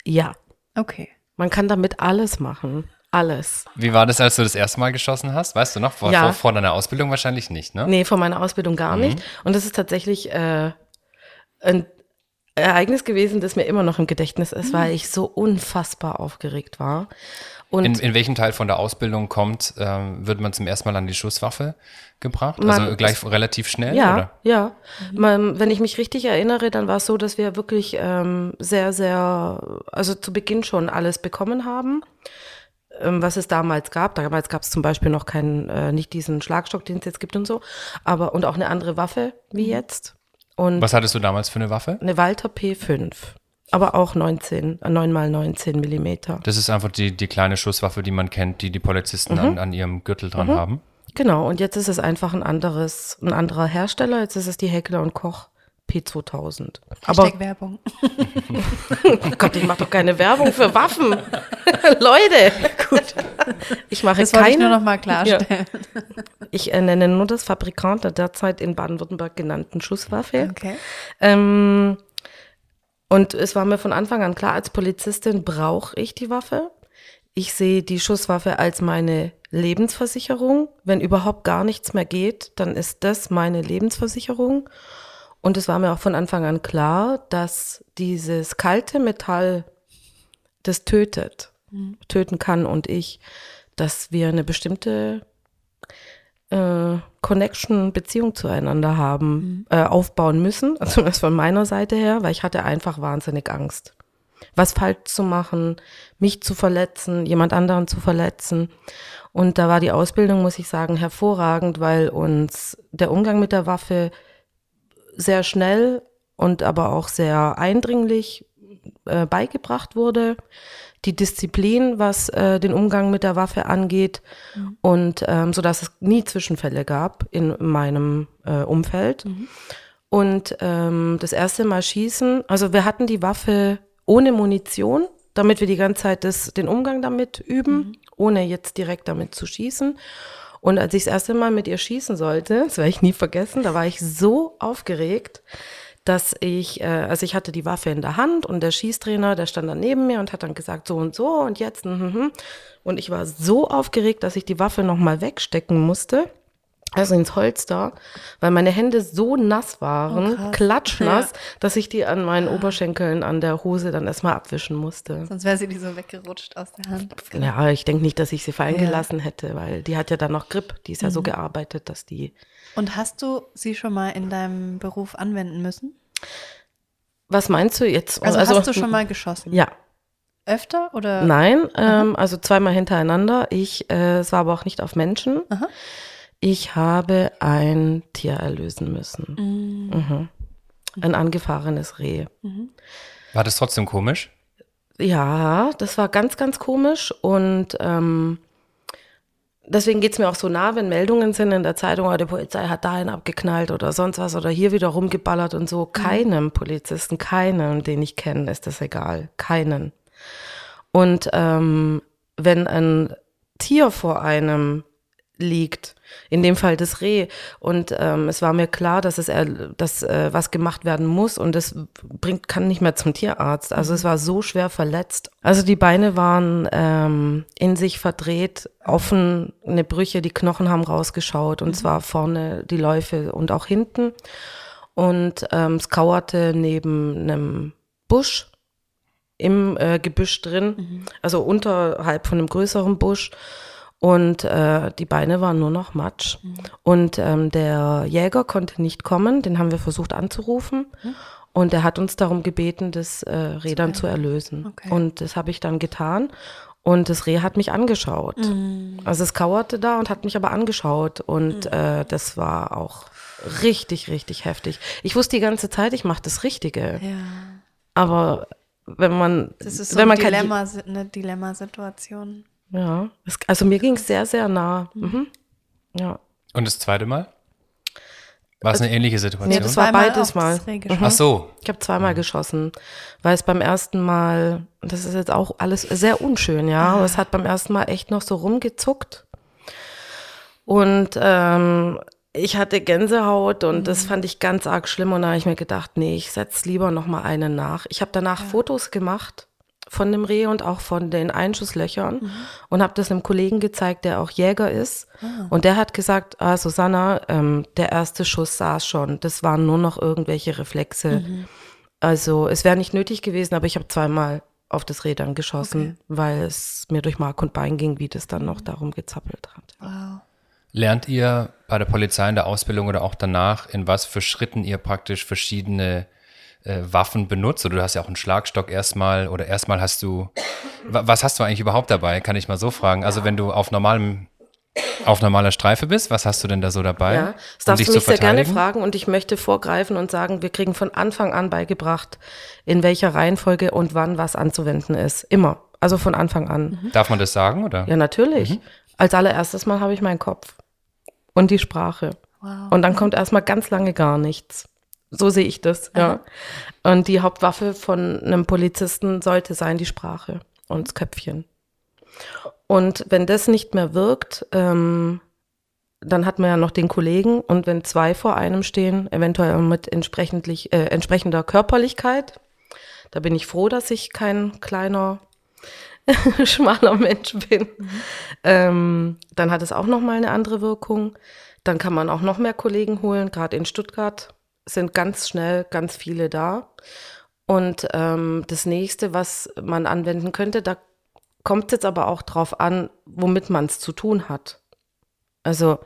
Ja, Okay. man kann damit alles machen. Alles. Wie war das, als du das erste Mal geschossen hast? Weißt du noch? Vor, Ja. vor, vor deiner Ausbildung wahrscheinlich nicht, ne? Nee, von meiner Ausbildung gar Mhm. nicht. Und das ist tatsächlich äh, ein Ereignis gewesen, das mir immer noch im Gedächtnis ist, weil ich so unfassbar aufgeregt war. In, in welchem Teil von der Ausbildung kommt, ähm, wird man zum ersten Mal an die Schusswaffe gebracht? Man- also gleich relativ schnell, Ja, oder? ja. Man, wenn ich mich richtig erinnere, dann war es so, dass wir wirklich ähm, sehr, sehr, also zu Beginn schon alles bekommen haben, ähm, was es damals gab. Damals gab es zum Beispiel noch keinen, äh, nicht diesen Schlagstock, den es jetzt gibt und so, aber und auch eine andere Waffe wie jetzt. Und Was hattest du damals für eine Waffe? eine Walter P5. Aber auch 19, 9 mal 19 Millimeter. Das ist einfach die, die kleine Schusswaffe, die man kennt, die die Polizisten an, an ihrem Gürtel dran haben. Genau, und jetzt ist es einfach ein anderes, ein anderer Hersteller. Jetzt ist es die Heckler und Koch P2000. Aber Hashtag Werbung. oh Gott, ich mache doch keine Werbung für Waffen. Leute. Gut. Ich mache Das wollte ich keine. nur noch mal klarstellen. Ich äh, nenne nur das Fabrikant der derzeit in Baden-Württemberg genannten Schusswaffe. Okay. Ähm, und es war mir von Anfang an klar, als Polizistin brauche ich die Waffe. Ich sehe die Schusswaffe als meine Lebensversicherung. Wenn überhaupt gar nichts mehr geht, dann ist das meine Lebensversicherung. Und es war mir auch von Anfang an klar, dass dieses kalte Metall, das tötet, töten kann und ich, dass wir eine bestimmte äh, Connection, Beziehung zueinander haben, äh, aufbauen müssen. Also das von meiner Seite her, weil ich hatte einfach wahnsinnig Angst. Was falsch zu machen, mich zu verletzen, jemand anderen zu verletzen. Und da war die Ausbildung, muss ich sagen, hervorragend, weil uns der Umgang mit der Waffe sehr schnell und aber auch sehr eindringlich äh, beigebracht wurde. Die Disziplin, was äh, den Umgang mit der Waffe angeht und ähm, so dass es nie Zwischenfälle gab in meinem äh, Umfeld. Und ähm, das erste Mal schießen, also wir hatten die Waffe ohne Munition, damit wir die ganze Zeit das, den Umgang damit üben, ohne jetzt direkt damit zu schießen. Und als ich das erste Mal mit ihr schießen sollte, das werde ich nie vergessen, da war ich so aufgeregt, dass ich, äh, also ich hatte die Waffe in der Hand und der Schießtrainer, der stand dann neben mir und hat dann gesagt, so und so und jetzt, mhm. und ich war so aufgeregt, dass ich die Waffe nochmal wegstecken musste. Also ins Holster, weil meine Hände so nass waren, Oh, klatschnass, Ja. dass ich die an meinen Oberschenkeln an der Hose dann erstmal abwischen musste. Sonst wäre sie die so weggerutscht aus der Hand. Ja, ich denke nicht, dass ich sie fallen Ja. Mhm. gelassen hätte, weil die hat ja dann noch Grip. Die ist ja so gearbeitet, dass die. Und hast du sie schon mal in deinem Beruf anwenden müssen? Was meinst du jetzt? Also, hast du schon mal geschossen? Ja, Öfter oder? nein, ähm, also zweimal hintereinander. Ich, äh, es war aber auch nicht auf Menschen. Aha. Ich habe ein Tier erlösen müssen. Mhm. Ein angefahrenes Reh. War das trotzdem komisch? Ja, das war ganz, ganz komisch und ähm, deswegen geht's mir auch so nah, wenn Meldungen sind in der Zeitung, oh, die Polizei hat dahin abgeknallt oder sonst was oder hier wieder rumgeballert und so. Keinem Polizisten, keinen, den ich kenne, ist das egal. Keinen. Und ähm, wenn ein Tier vor einem liegt, in dem Fall das Reh. Und ähm, es war mir klar, dass es er, dass äh, was gemacht werden muss und es bringt kann nicht mehr zum Tierarzt. Also es war so schwer verletzt. Also die Beine waren ähm, in sich verdreht, offene Brüche, die Knochen haben rausgeschaut und zwar vorne die Läufe und auch hinten. Und ähm, es kauerte neben einem Busch im äh, Gebüsch drin, also unterhalb von einem größeren Busch. Und äh, die Beine waren nur noch Matsch. Und ähm, der Jäger konnte nicht kommen, den haben wir versucht anzurufen. Und er hat uns darum gebeten, das äh, Reh dann zu erlösen. Okay. Und das habe ich dann getan. Und das Reh hat mich angeschaut. Also es kauerte da und hat mich aber angeschaut. Und äh, das war auch richtig, richtig heftig. Ich wusste die ganze Zeit, ich mache das Richtige. Ja. Aber wenn man, Das ist so wenn man eine Dilemmasituation. Ja, es, also mir ging es sehr, sehr nah. Mhm. Ja. Und das zweite Mal? War es eine ähnliche Situation? Nee, das war Zweimal beides Mal. geschossen. Ach so. Ich habe zweimal geschossen, weil es beim ersten Mal, das ist jetzt auch alles sehr unschön, ja, aber es hat beim ersten Mal echt noch so rumgezuckt. Und ähm, ich hatte Gänsehaut und das fand ich ganz arg schlimm und da habe ich mir gedacht, nee, ich setz lieber noch mal einen nach. Ich habe danach Fotos gemacht von dem Reh und auch von den Einschusslöchern und habe das einem Kollegen gezeigt, der auch Jäger ist. Und der hat gesagt, ah, Susanna, ähm, der erste Schuss saß schon. Das waren nur noch irgendwelche Reflexe. Also es wäre nicht nötig gewesen, aber ich habe zweimal auf das Reh dann geschossen, weil es mir durch Mark und Bein ging, wie das dann noch darum gezappelt hat. Wow. Lernt ihr bei der Polizei in der Ausbildung oder auch danach, in was für Schritten ihr praktisch verschiedene äh, Waffen benutzt? Oder du hast ja auch einen Schlagstock erstmal oder erstmal hast du, wa- was hast du eigentlich überhaupt dabei? Kann ich mal so fragen. Also wenn du auf normalem auf normaler Streife bist. Was hast du denn da so dabei? Ja, um das darfst dich du mich sehr gerne fragen und ich möchte vorgreifen und sagen, wir kriegen von Anfang an beigebracht, in welcher Reihenfolge und wann was anzuwenden ist. Immer. Also von Anfang an. Darf man das sagen, oder? Ja, natürlich. Als allererstes Mal habe ich meinen Kopf und die Sprache. Und dann kommt erstmal ganz lange gar nichts. So sehe ich das, ja. Und die Hauptwaffe von einem Polizisten sollte sein die Sprache und das Köpfchen. Und wenn das nicht mehr wirkt, ähm, dann hat man ja noch den Kollegen und wenn zwei vor einem stehen, eventuell mit entsprechentlich, äh, entsprechender Körperlichkeit, da bin ich froh, dass ich kein kleiner, schmaler Mensch bin. Ähm, dann hat es auch noch mal eine andere Wirkung. Dann kann man auch noch mehr Kollegen holen. Gerade in Stuttgart sind ganz schnell ganz viele da. Und ähm, das nächste, was man anwenden könnte, da kommt es jetzt aber auch drauf an, womit man es zu tun hat. Also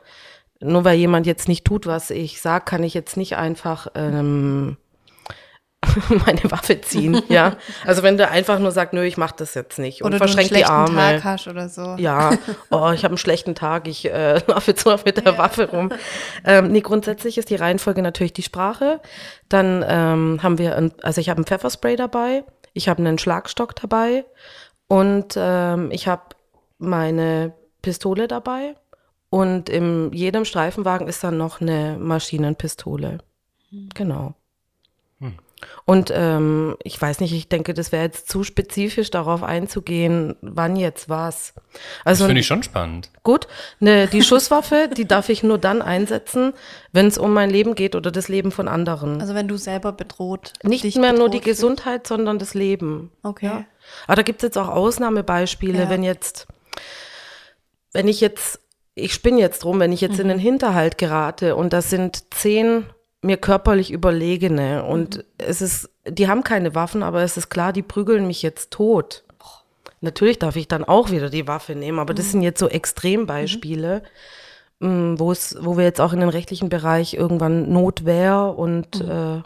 nur weil jemand jetzt nicht tut, was ich sage, kann ich jetzt nicht einfach ähm, meine Waffe ziehen. ja, also wenn der einfach nur sagt, nö, ich mach das jetzt nicht und Oder du einen verschränkt die Arme. Tag hast oder so. Ja, oh, ich habe einen schlechten Tag, ich äh, laufe jetzt noch mit der Waffe rum. Ähm, nee, grundsätzlich ist die Reihenfolge natürlich die Sprache. Dann ähm, haben wir, ein, also ich habe ein Pfefferspray dabei, ich habe einen Schlagstock dabei und ähm, ich habe meine Pistole dabei. Und in jedem Streifenwagen ist dann noch eine Maschinenpistole. Genau. Und ähm, ich weiß nicht, ich denke, das wäre jetzt zu spezifisch darauf einzugehen, wann jetzt was. Das Also finde ich schon spannend. gut, ne, die Schusswaffe, die darf ich nur dann einsetzen, wenn es um mein Leben geht oder das Leben von anderen. Also wenn du selber bedroht. Nicht dich mehr nur die bedroht fühlst. Gesundheit, sondern das Leben. Okay. Ja. Aber da gibt es jetzt auch Ausnahmebeispiele, Ja. wenn jetzt, wenn ich jetzt, ich spinne jetzt drum, wenn ich jetzt Mhm. in den Hinterhalt gerate und das sind zehn mir körperlich Überlegene Mhm. und es ist, die haben keine Waffen, aber es ist klar, die prügeln mich jetzt tot. Natürlich darf ich dann auch wieder die Waffe nehmen, aber Mhm. das sind jetzt so Extrembeispiele, mh, wo es, wo wir jetzt auch in den rechtlichen Bereich irgendwann Notwehr und äh,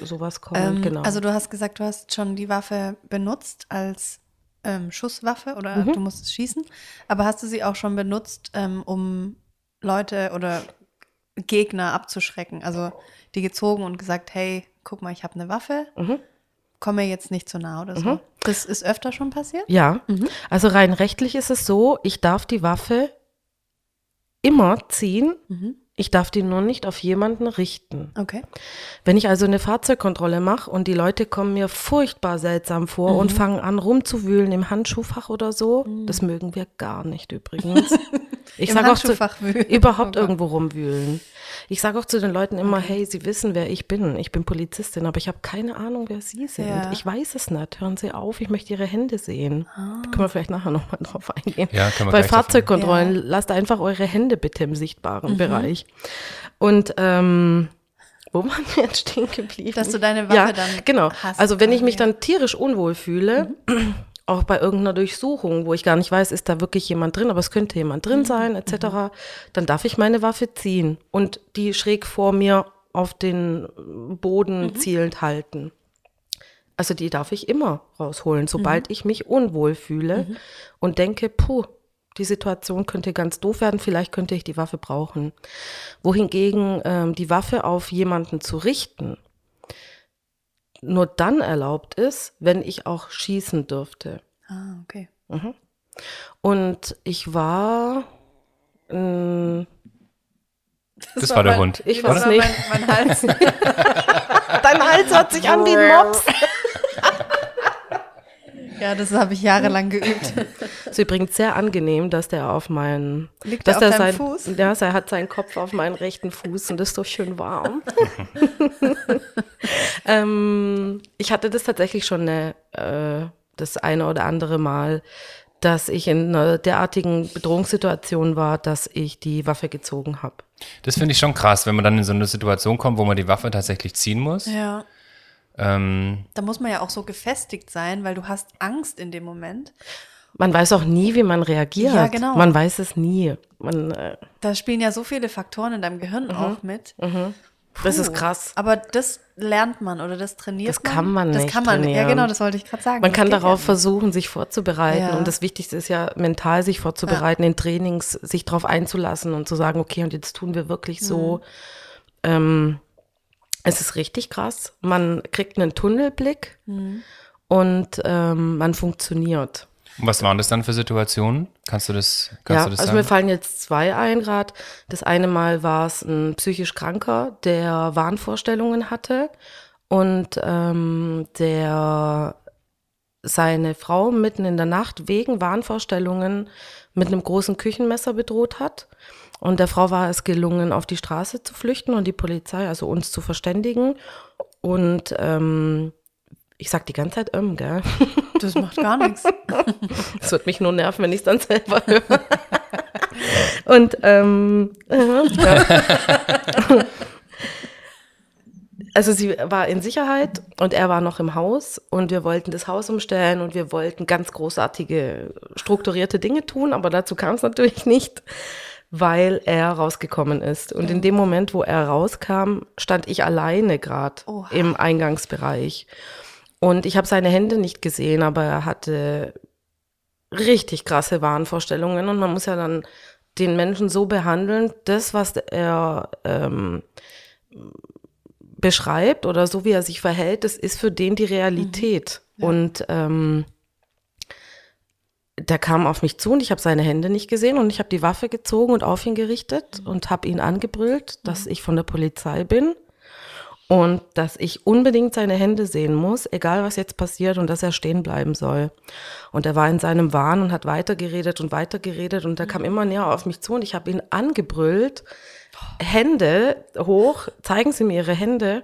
sowas kommen. Mhm. Ähm, genau. Also du hast gesagt, du hast schon die Waffe benutzt als ähm, Schusswaffe oder Mhm. du musstest schießen. Aber hast du sie auch schon benutzt, ähm, um Leute oder Gegner abzuschrecken? Also die gezogen und gesagt, hey, guck mal, ich habe eine Waffe, Mhm. komm mir jetzt nicht zu nah oder so. Das ist öfter schon passiert? Ja, also rein rechtlich ist es so, ich darf die Waffe immer ziehen, ich darf die nur nicht auf jemanden richten. Okay. Wenn ich also eine Fahrzeugkontrolle mache und die Leute kommen mir furchtbar seltsam vor und fangen an rumzuwühlen im Handschuhfach oder so, das mögen wir gar nicht übrigens. Ich sage auch zu, wühlen. überhaupt Oh irgendwo rumwühlen. Ich sage auch zu den Leuten immer, hey, sie wissen, wer ich bin. Ich bin Polizistin, aber ich habe keine Ahnung, wer sie sind. Ja. Ich weiß es nicht. Hören Sie auf, ich möchte Ihre Hände sehen. Ah. Da können wir vielleicht nachher nochmal drauf eingehen. Ja, können wir Bei Fahrzeugkontrollen, Ja. lasst einfach eure Hände bitte im sichtbaren Mhm. Bereich. Und ähm, wo waren wir jetzt stehen geblieben? Dass du deine Waffe ja, dann genau. hast Also wenn ich mich ja. dann tierisch unwohl fühle, auch bei irgendeiner Durchsuchung, wo ich gar nicht weiß, ist da wirklich jemand drin, aber es könnte jemand Mhm. drin sein, etc., dann darf ich meine Waffe ziehen und die schräg vor mir auf den Boden Mhm. zielend halten. Also die darf ich immer rausholen, Mhm. sobald ich mich unwohl fühle und denke, puh, die Situation könnte ganz doof werden, vielleicht könnte ich die Waffe brauchen. Wohingegen ähm, die Waffe auf jemanden zu richten nur dann erlaubt ist, wenn ich auch schießen dürfte. Ah, okay. Und ich war, ähm, Das war der Hund. ich Das weiß war nicht, mein, mein Hals. dein Hals hört sich an wie ein Mops. Ja, das habe ich jahrelang geübt. ist übrigens sehr angenehm, dass der auf meinen, Liegt dass der auf der deinem sein, Fuß? Ja, er hat seinen Kopf auf meinen rechten Fuß und ist so schön warm. ähm, ich hatte das tatsächlich schon eine, äh, das eine oder andere Mal, dass ich in einer derartigen Bedrohungssituation war, dass ich die Waffe gezogen habe. Das finde ich schon krass, wenn man dann in so eine Situation kommt, wo man die Waffe tatsächlich ziehen muss. Ja. Ähm, Da muss man ja auch so gefestigt sein, weil du hast Angst in dem Moment. Man weiß auch nie, wie man reagiert. Ja, genau. Man weiß es nie. Man, äh, Da spielen ja so viele Faktoren in deinem Gehirn auch mit. Das ist Puh. krass. Aber das lernt man oder das trainiert Das man? kann man Das nicht kann man, ja trainieren. genau, das wollte ich gerade sagen. Man Das kann darauf ja versuchen, sich vorzubereiten. Ja. Und das Wichtigste ist ja, mental sich vorzubereiten, in Trainings sich darauf einzulassen und zu sagen, okay, und jetzt tun wir wirklich so. Ähm, es ist richtig krass. Man kriegt einen Tunnelblick und ähm, man funktioniert. Und was waren das dann für Situationen? Kannst du das, kannst ja, du das also sagen? mir fallen jetzt zwei ein gerade. Das eine Mal war es ein psychisch Kranker, der Wahnvorstellungen hatte und ähm, der seine Frau mitten in der Nacht wegen Wahnvorstellungen mit einem großen Küchenmesser bedroht hat. Und der Frau war es gelungen, auf die Straße zu flüchten und die Polizei, also uns zu verständigen. Und ähm, ich sag die ganze Zeit ähm, gell? Das macht gar nichts. Es wird mich nur nerven, wenn ich es dann selber höre. Und ähm, äh, also sie war in Sicherheit und er war noch im Haus und wir wollten das Haus umstellen und wir wollten ganz großartige, strukturierte Dinge tun, aber dazu kam es natürlich nicht, weil er rausgekommen ist. Und in dem Moment, wo er rauskam, stand ich alleine gerade im Eingangsbereich. Und ich habe seine Hände nicht gesehen, aber er hatte richtig krasse Wahnvorstellungen und man muss ja dann den Menschen so behandeln, das, was er ähm, beschreibt oder so, wie er sich verhält, das ist für den die Realität. Und ähm, der kam auf mich zu und ich habe seine Hände nicht gesehen und ich habe die Waffe gezogen und auf ihn gerichtet und habe ihn angebrüllt, dass ich von der Polizei bin und dass ich unbedingt seine Hände sehen muss, egal was jetzt passiert und dass er stehen bleiben soll. Und er war in seinem Wahn und hat weitergeredet und weitergeredet und er kam immer näher auf mich zu und ich habe ihn angebrüllt, Hände hoch, zeigen Sie mir Ihre Hände.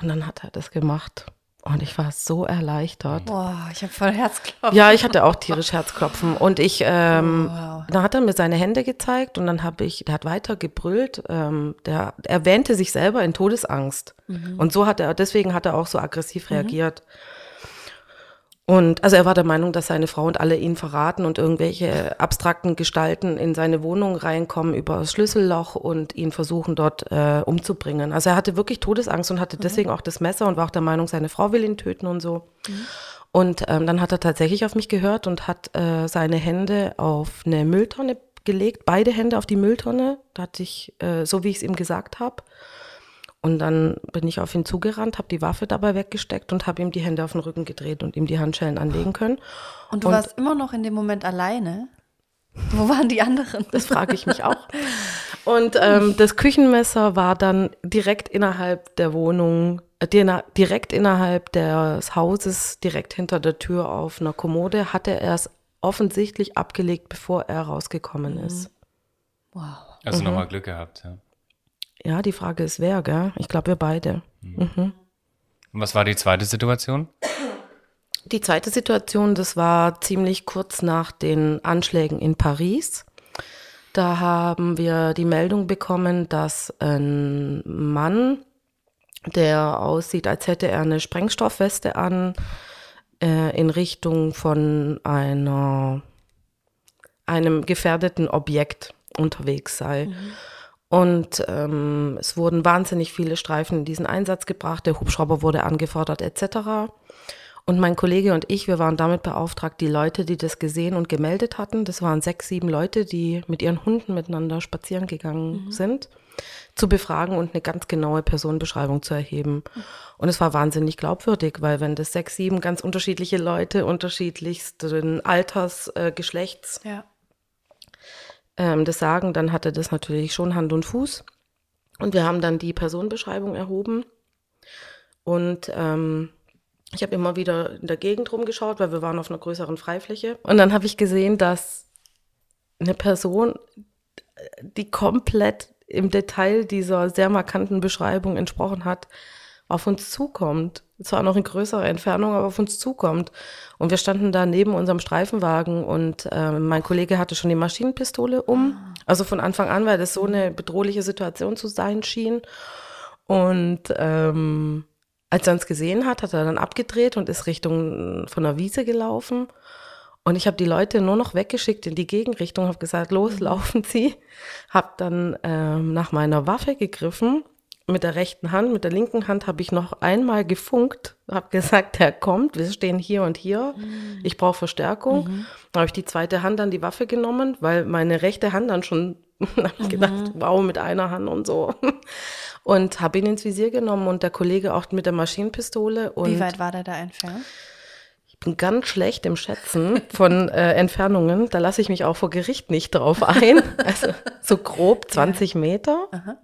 Und dann hat er das gemacht. Und ich war so erleichtert. Boah, ich habe voll Herzklopfen. Ja, ich hatte auch tierisch Herzklopfen. Und ich, ähm, Wow. dann hat er mir seine Hände gezeigt und dann habe ich, der hat weiter gebrüllt. Ähm, der erwähnte sich selber in Todesangst. Und so hat er, deswegen hat er auch so aggressiv reagiert. Und also er war der Meinung, dass seine Frau und alle ihn verraten und irgendwelche abstrakten Gestalten in seine Wohnung reinkommen über das Schlüsselloch und ihn versuchen dort äh, umzubringen. Also er hatte wirklich Todesangst und hatte deswegen auch das Messer und war auch der Meinung, seine Frau will ihn töten und so. Und ähm, dann hat er tatsächlich auf mich gehört und hat äh, seine Hände auf eine Mülltonne gelegt, beide Hände auf die Mülltonne. Da hatte ich, äh, so wie ich es ihm gesagt habe. Und dann bin ich auf ihn zugerannt, habe die Waffe dabei weggesteckt und habe ihm die Hände auf den Rücken gedreht und ihm die Handschellen anlegen können. Und du Und- warst immer noch in dem Moment alleine? Wo waren die anderen? Das frage ich mich auch. Und ähm, das Küchenmesser war dann direkt innerhalb der Wohnung, äh, di- direkt innerhalb des Hauses, direkt hinter der Tür auf einer Kommode, hatte er es offensichtlich abgelegt, bevor er rausgekommen ist. Wow. Also Mhm. nochmal Glück gehabt, ja. Ja, die Frage ist wer, gell? Ich glaube, wir beide. Und was war die zweite Situation? Die zweite Situation, das war ziemlich kurz nach den Anschlägen in Paris. Da haben wir die Meldung bekommen, dass ein Mann, der aussieht, als hätte er eine Sprengstoffweste an, äh, in Richtung von einer, einem gefährdeten Objekt unterwegs sei. Und ähm, es wurden wahnsinnig viele Streifen in diesen Einsatz gebracht, der Hubschrauber wurde angefordert etc. Und mein Kollege und ich, wir waren damit beauftragt, die Leute, die das gesehen und gemeldet hatten, das waren sechs, sieben Leute, die mit ihren Hunden miteinander spazieren gegangen sind, zu befragen und eine ganz genaue Personenbeschreibung zu erheben. Und es war wahnsinnig glaubwürdig, weil wenn das sechs, sieben ganz unterschiedliche Leute unterschiedlichsten Alters, äh, Geschlechts Ja. Ähm, das sagen, dann hatte das natürlich schon Hand und Fuß. Und wir haben dann die Personenbeschreibung erhoben. Und ähm, ich habe immer wieder in der Gegend rumgeschaut, weil wir waren auf einer größeren Freifläche. Und dann habe ich gesehen, dass eine Person, die komplett im Detail dieser sehr markanten Beschreibung entsprochen hat, auf uns zukommt. Zwar noch in größerer Entfernung, aber auf uns zukommt. Und wir standen da neben unserem Streifenwagen und äh, mein Kollege hatte schon die Maschinenpistole um. Also von Anfang an, weil das so eine bedrohliche Situation zu sein schien. Und ähm, als er uns gesehen hat, hat er dann abgedreht und ist Richtung von der Wiese gelaufen. Und ich habe die Leute nur noch weggeschickt in die Gegenrichtung, habe gesagt, los, laufen Sie. Habe dann ähm, nach meiner Waffe gegriffen, mit der rechten Hand, mit der linken Hand habe ich noch einmal gefunkt, habe gesagt, er kommt, wir stehen hier und hier, ich brauche Verstärkung. Dann habe ich die zweite Hand an die Waffe genommen, weil meine rechte Hand dann schon, habe ich gedacht, wow, mit einer Hand und so. Und habe ihn ins Visier genommen und der Kollege auch mit der Maschinenpistole. Und Wie weit war der da entfernt? ich bin ganz schlecht im Schätzen von äh, Entfernungen. Da lasse ich mich auch vor Gericht nicht drauf ein. Also so grob 20 Meter, Aha.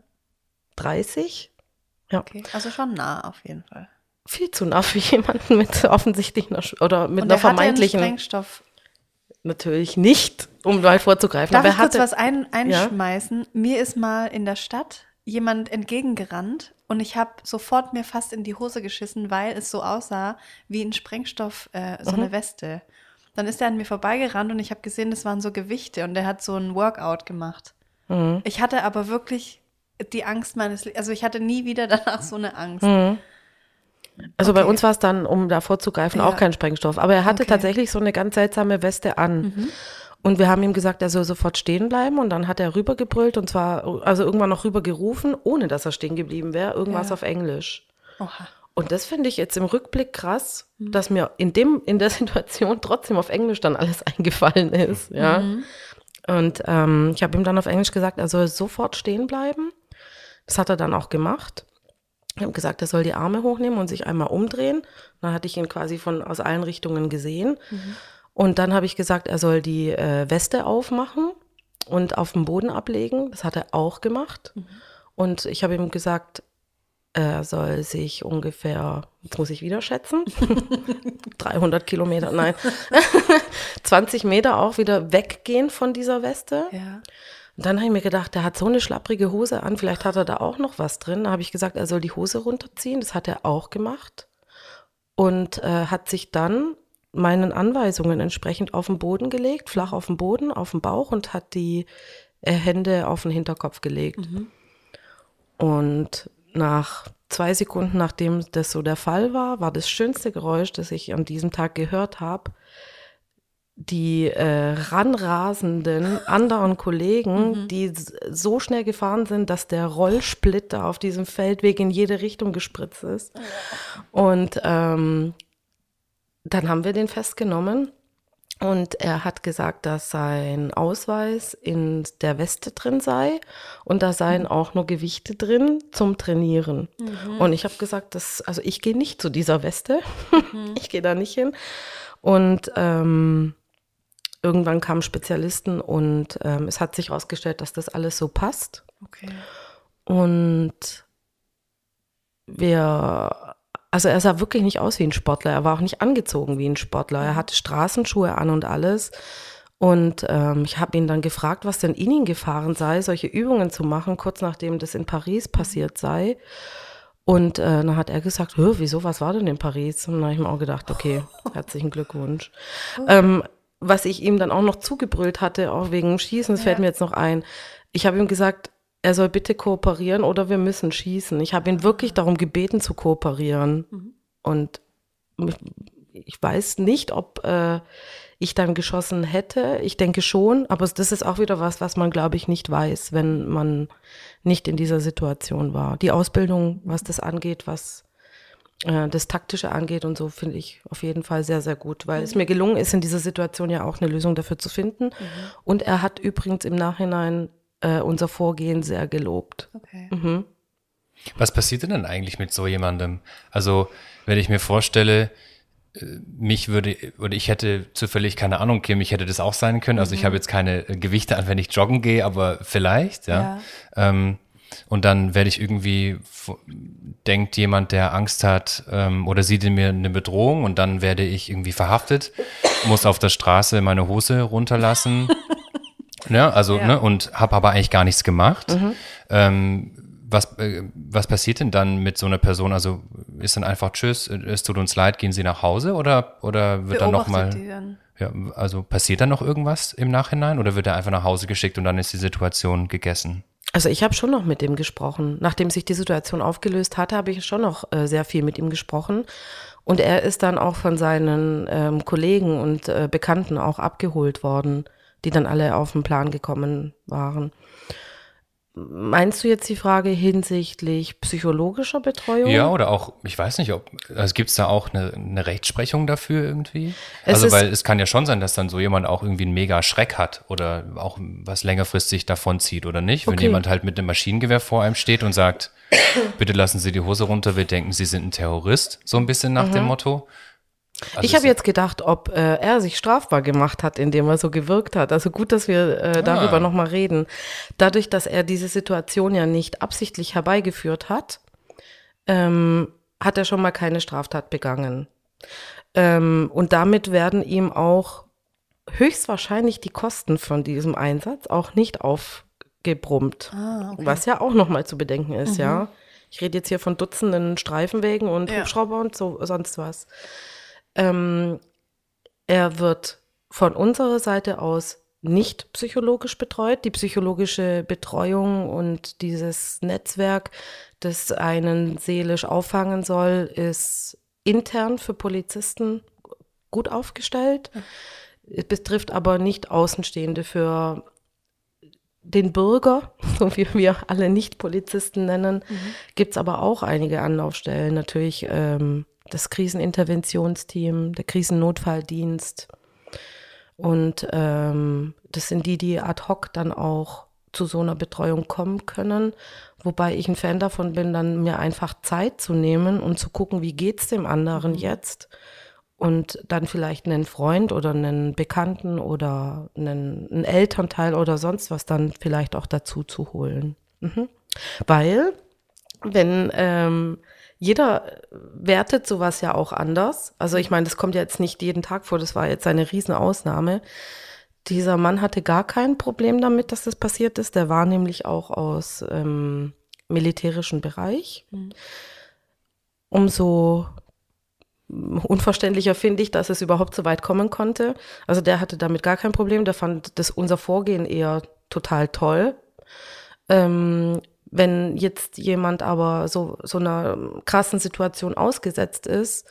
30. Ja, Okay, also schon nah auf jeden Fall. viel zu nah für jemanden mit offensichtlich einer oder mit Und einer er hatte einen vermeintlichen. Sprengstoff. Natürlich nicht, um mal vorzugreifen. Darf aber ich er kurz hatte, was ein, einschmeißen? Mir ist mal in der Stadt jemand entgegengerannt und ich habe sofort mir fast in die Hose geschissen, weil es so aussah wie ein Sprengstoff, äh, so eine Weste. Dann ist er an mir vorbeigerannt und ich habe gesehen, das waren so Gewichte und er hat so ein Workout gemacht. Ich hatte aber wirklich die Angst meines, Le also ich hatte nie wieder danach so eine Angst. Also bei Okay. uns war es dann, um da vorzugreifen, Ja. auch kein Sprengstoff. Aber er hatte Okay. Mhm. tatsächlich so eine ganz seltsame Weste an. Und wir haben ihm gesagt, er soll sofort stehen bleiben. Und dann hat er rübergebrüllt und zwar, also irgendwann noch rübergerufen, ohne dass er stehen geblieben wäre, irgendwas Ja. auf Englisch. Oha. Und das finde ich jetzt im Rückblick krass, Mhm. dass mir in dem, in der Situation trotzdem auf Englisch dann alles eingefallen ist, ja. Mhm. Und ähm, ich habe ihm dann auf Englisch gesagt, er soll sofort stehen bleiben. Das hat er dann auch gemacht. Ich habe gesagt, er soll die Arme hochnehmen und sich einmal umdrehen. Dann hatte ich ihn quasi von aus allen Richtungen gesehen. Und dann habe ich gesagt, er soll die äh, Weste aufmachen und auf den Boden ablegen. Das hat er auch gemacht. Und ich habe ihm gesagt, er soll sich ungefähr, jetzt muss ich wieder schätzen, 300 Kilometer, nein, 20 Meter auch wieder weggehen von dieser Weste. Ja. Und dann habe ich mir gedacht, der hat so eine schlapprige Hose an, vielleicht hat er da auch noch was drin. Da habe ich gesagt, er soll die Hose runterziehen. Das hat er auch gemacht. Und äh, hat sich dann meinen Anweisungen entsprechend auf den Boden gelegt, flach auf den Boden, auf den Bauch und hat die äh, Hände auf den Hinterkopf gelegt. Und nach zwei Sekunden, nachdem das so der Fall war, war das schönste Geräusch, das ich an diesem Tag gehört habe, die äh, ranrasenden anderen Kollegen, die s- so schnell gefahren sind, dass der Rollsplitter auf diesem Feldweg in jede Richtung gespritzt ist. Und ähm, dann haben wir den festgenommen und er hat gesagt, dass sein Ausweis in der Weste drin sei und da seien auch nur Gewichte drin zum Trainieren. Und ich habe gesagt, dass, also ich gehe nicht zu dieser Weste. ich gehe da nicht hin. Und ähm, irgendwann kamen Spezialisten und ähm, es hat sich herausgestellt, dass das alles so passt. Okay. Und wir, also er sah wirklich nicht aus wie ein Sportler. Er war auch nicht angezogen wie ein Sportler. Er hatte Straßenschuhe an und alles. Und ähm, ich habe ihn dann gefragt, was denn in ihn gefahren sei, solche Übungen zu machen, kurz nachdem das in Paris passiert sei. Und äh, dann hat er gesagt, "Hö, wieso, was war denn in Paris? Und dann habe ich mir auch gedacht, okay, herzlichen Glückwunsch. Ähm, was ich ihm dann auch noch zugebrüllt hatte, auch wegen Schießen, das fällt mir jetzt noch ein. Ich habe ihm gesagt, er soll bitte kooperieren oder wir müssen schießen. Ich habe ihn wirklich darum gebeten zu kooperieren. Und ich- ich weiß nicht, ob äh, ich dann geschossen hätte. Ich denke schon, aber das ist auch wieder was, was man, glaube ich, nicht weiß, wenn man nicht in dieser Situation war. Die Ausbildung, was das angeht, was äh, das Taktische angeht und so, finde ich auf jeden Fall sehr, sehr gut, weil es mir gelungen ist, in dieser Situation ja auch eine Lösung dafür zu finden. Und er hat übrigens im Nachhinein äh, unser Vorgehen sehr gelobt. Okay. Was passiert denn dann eigentlich mit so jemandem? Also, wenn ich mir vorstelle, äh, mich würde, oder ich hätte zufällig, keine Ahnung, Kim, ich hätte das auch sein können. Also ich habe jetzt keine Gewichte an, wenn ich joggen gehe, aber vielleicht, ja. Ähm, und dann werde ich irgendwie, denkt jemand, der Angst hat ähm, oder sieht in mir eine Bedrohung und dann werde ich irgendwie verhaftet, muss auf der Straße meine Hose runterlassen. ja, also, ne, und habe aber eigentlich gar nichts gemacht. Ähm, was, äh, was passiert denn dann mit so einer Person? Also ist dann einfach Tschüss, es tut uns leid, gehen Sie nach Hause oder, oder wird dann noch mal, Beobachtet die dann? ja, also passiert dann noch irgendwas im Nachhinein oder wird er einfach nach Hause geschickt und dann ist die Situation gegessen? Also ich habe schon noch mit ihm gesprochen. Nachdem sich die Situation aufgelöst hatte, habe ich schon noch äh, sehr viel mit ihm gesprochen. Und er ist dann auch von seinen ähm, Kollegen und äh, Bekannten auch abgeholt worden, die dann alle auf den Plan gekommen waren. Meinst du jetzt die Frage hinsichtlich psychologischer Betreuung? Ja, oder auch, ich weiß nicht, ob, also gibt es da auch eine, eine Rechtsprechung dafür irgendwie? Es also, weil es kann ja schon sein, dass dann so jemand auch irgendwie einen mega Schreck hat oder auch was längerfristig davonzieht oder nicht. Wenn Okay. jemand halt mit einem Maschinengewehr vor einem steht und sagt, bitte lassen Sie die Hose runter, wir denken, Sie sind ein Terrorist, so ein bisschen nach dem Motto. Also ich habe jetzt gedacht, ob äh, er sich strafbar gemacht hat, indem er so gewirkt hat. Also gut, dass wir äh, darüber Ah. nochmal reden. Dadurch, dass er diese Situation ja nicht absichtlich herbeigeführt hat, ähm, hat er schon mal keine Straftat begangen. Ähm, und damit werden ihm auch höchstwahrscheinlich die Kosten von diesem Einsatz auch nicht aufgebrummt. Ah, okay. Was ja auch nochmal zu bedenken ist, ja. Ich rede jetzt hier von Dutzenden Streifenwegen und Ja. Hubschrauber und so, sonst was. Ähm, er wird von unserer Seite aus nicht psychologisch betreut. Die psychologische Betreuung und dieses Netzwerk, das einen seelisch auffangen soll, ist intern für Polizisten gut aufgestellt. Es betrifft aber nicht Außenstehende für den Bürger, so wie wir alle Nicht-Polizisten nennen, gibt es aber auch einige Anlaufstellen. Natürlich ähm, das Kriseninterventionsteam, der Krisennotfalldienst. Und ähm, das sind die, die ad hoc dann auch zu so einer Betreuung kommen können. Wobei ich ein Fan davon bin, dann mir einfach Zeit zu nehmen und zu gucken, wie geht's dem anderen jetzt. Und dann vielleicht einen Freund oder einen Bekannten oder einen, einen Elternteil oder sonst was dann vielleicht auch dazu zu holen. Mhm. Weil, wenn ähm, jeder wertet sowas ja auch anders. Also ich meine, das kommt ja jetzt nicht jeden Tag vor, das war jetzt eine Riesenausnahme. Dieser Mann hatte gar kein Problem damit, dass das passiert ist. Der war nämlich auch aus ähm, militärischen Bereich. Umso unverständlicher finde ich, dass es überhaupt so weit kommen konnte. Also der hatte damit gar kein Problem. Der fand das unser Vorgehen eher total toll. Ähm, wenn jetzt jemand aber so, so einer krassen Situation ausgesetzt ist,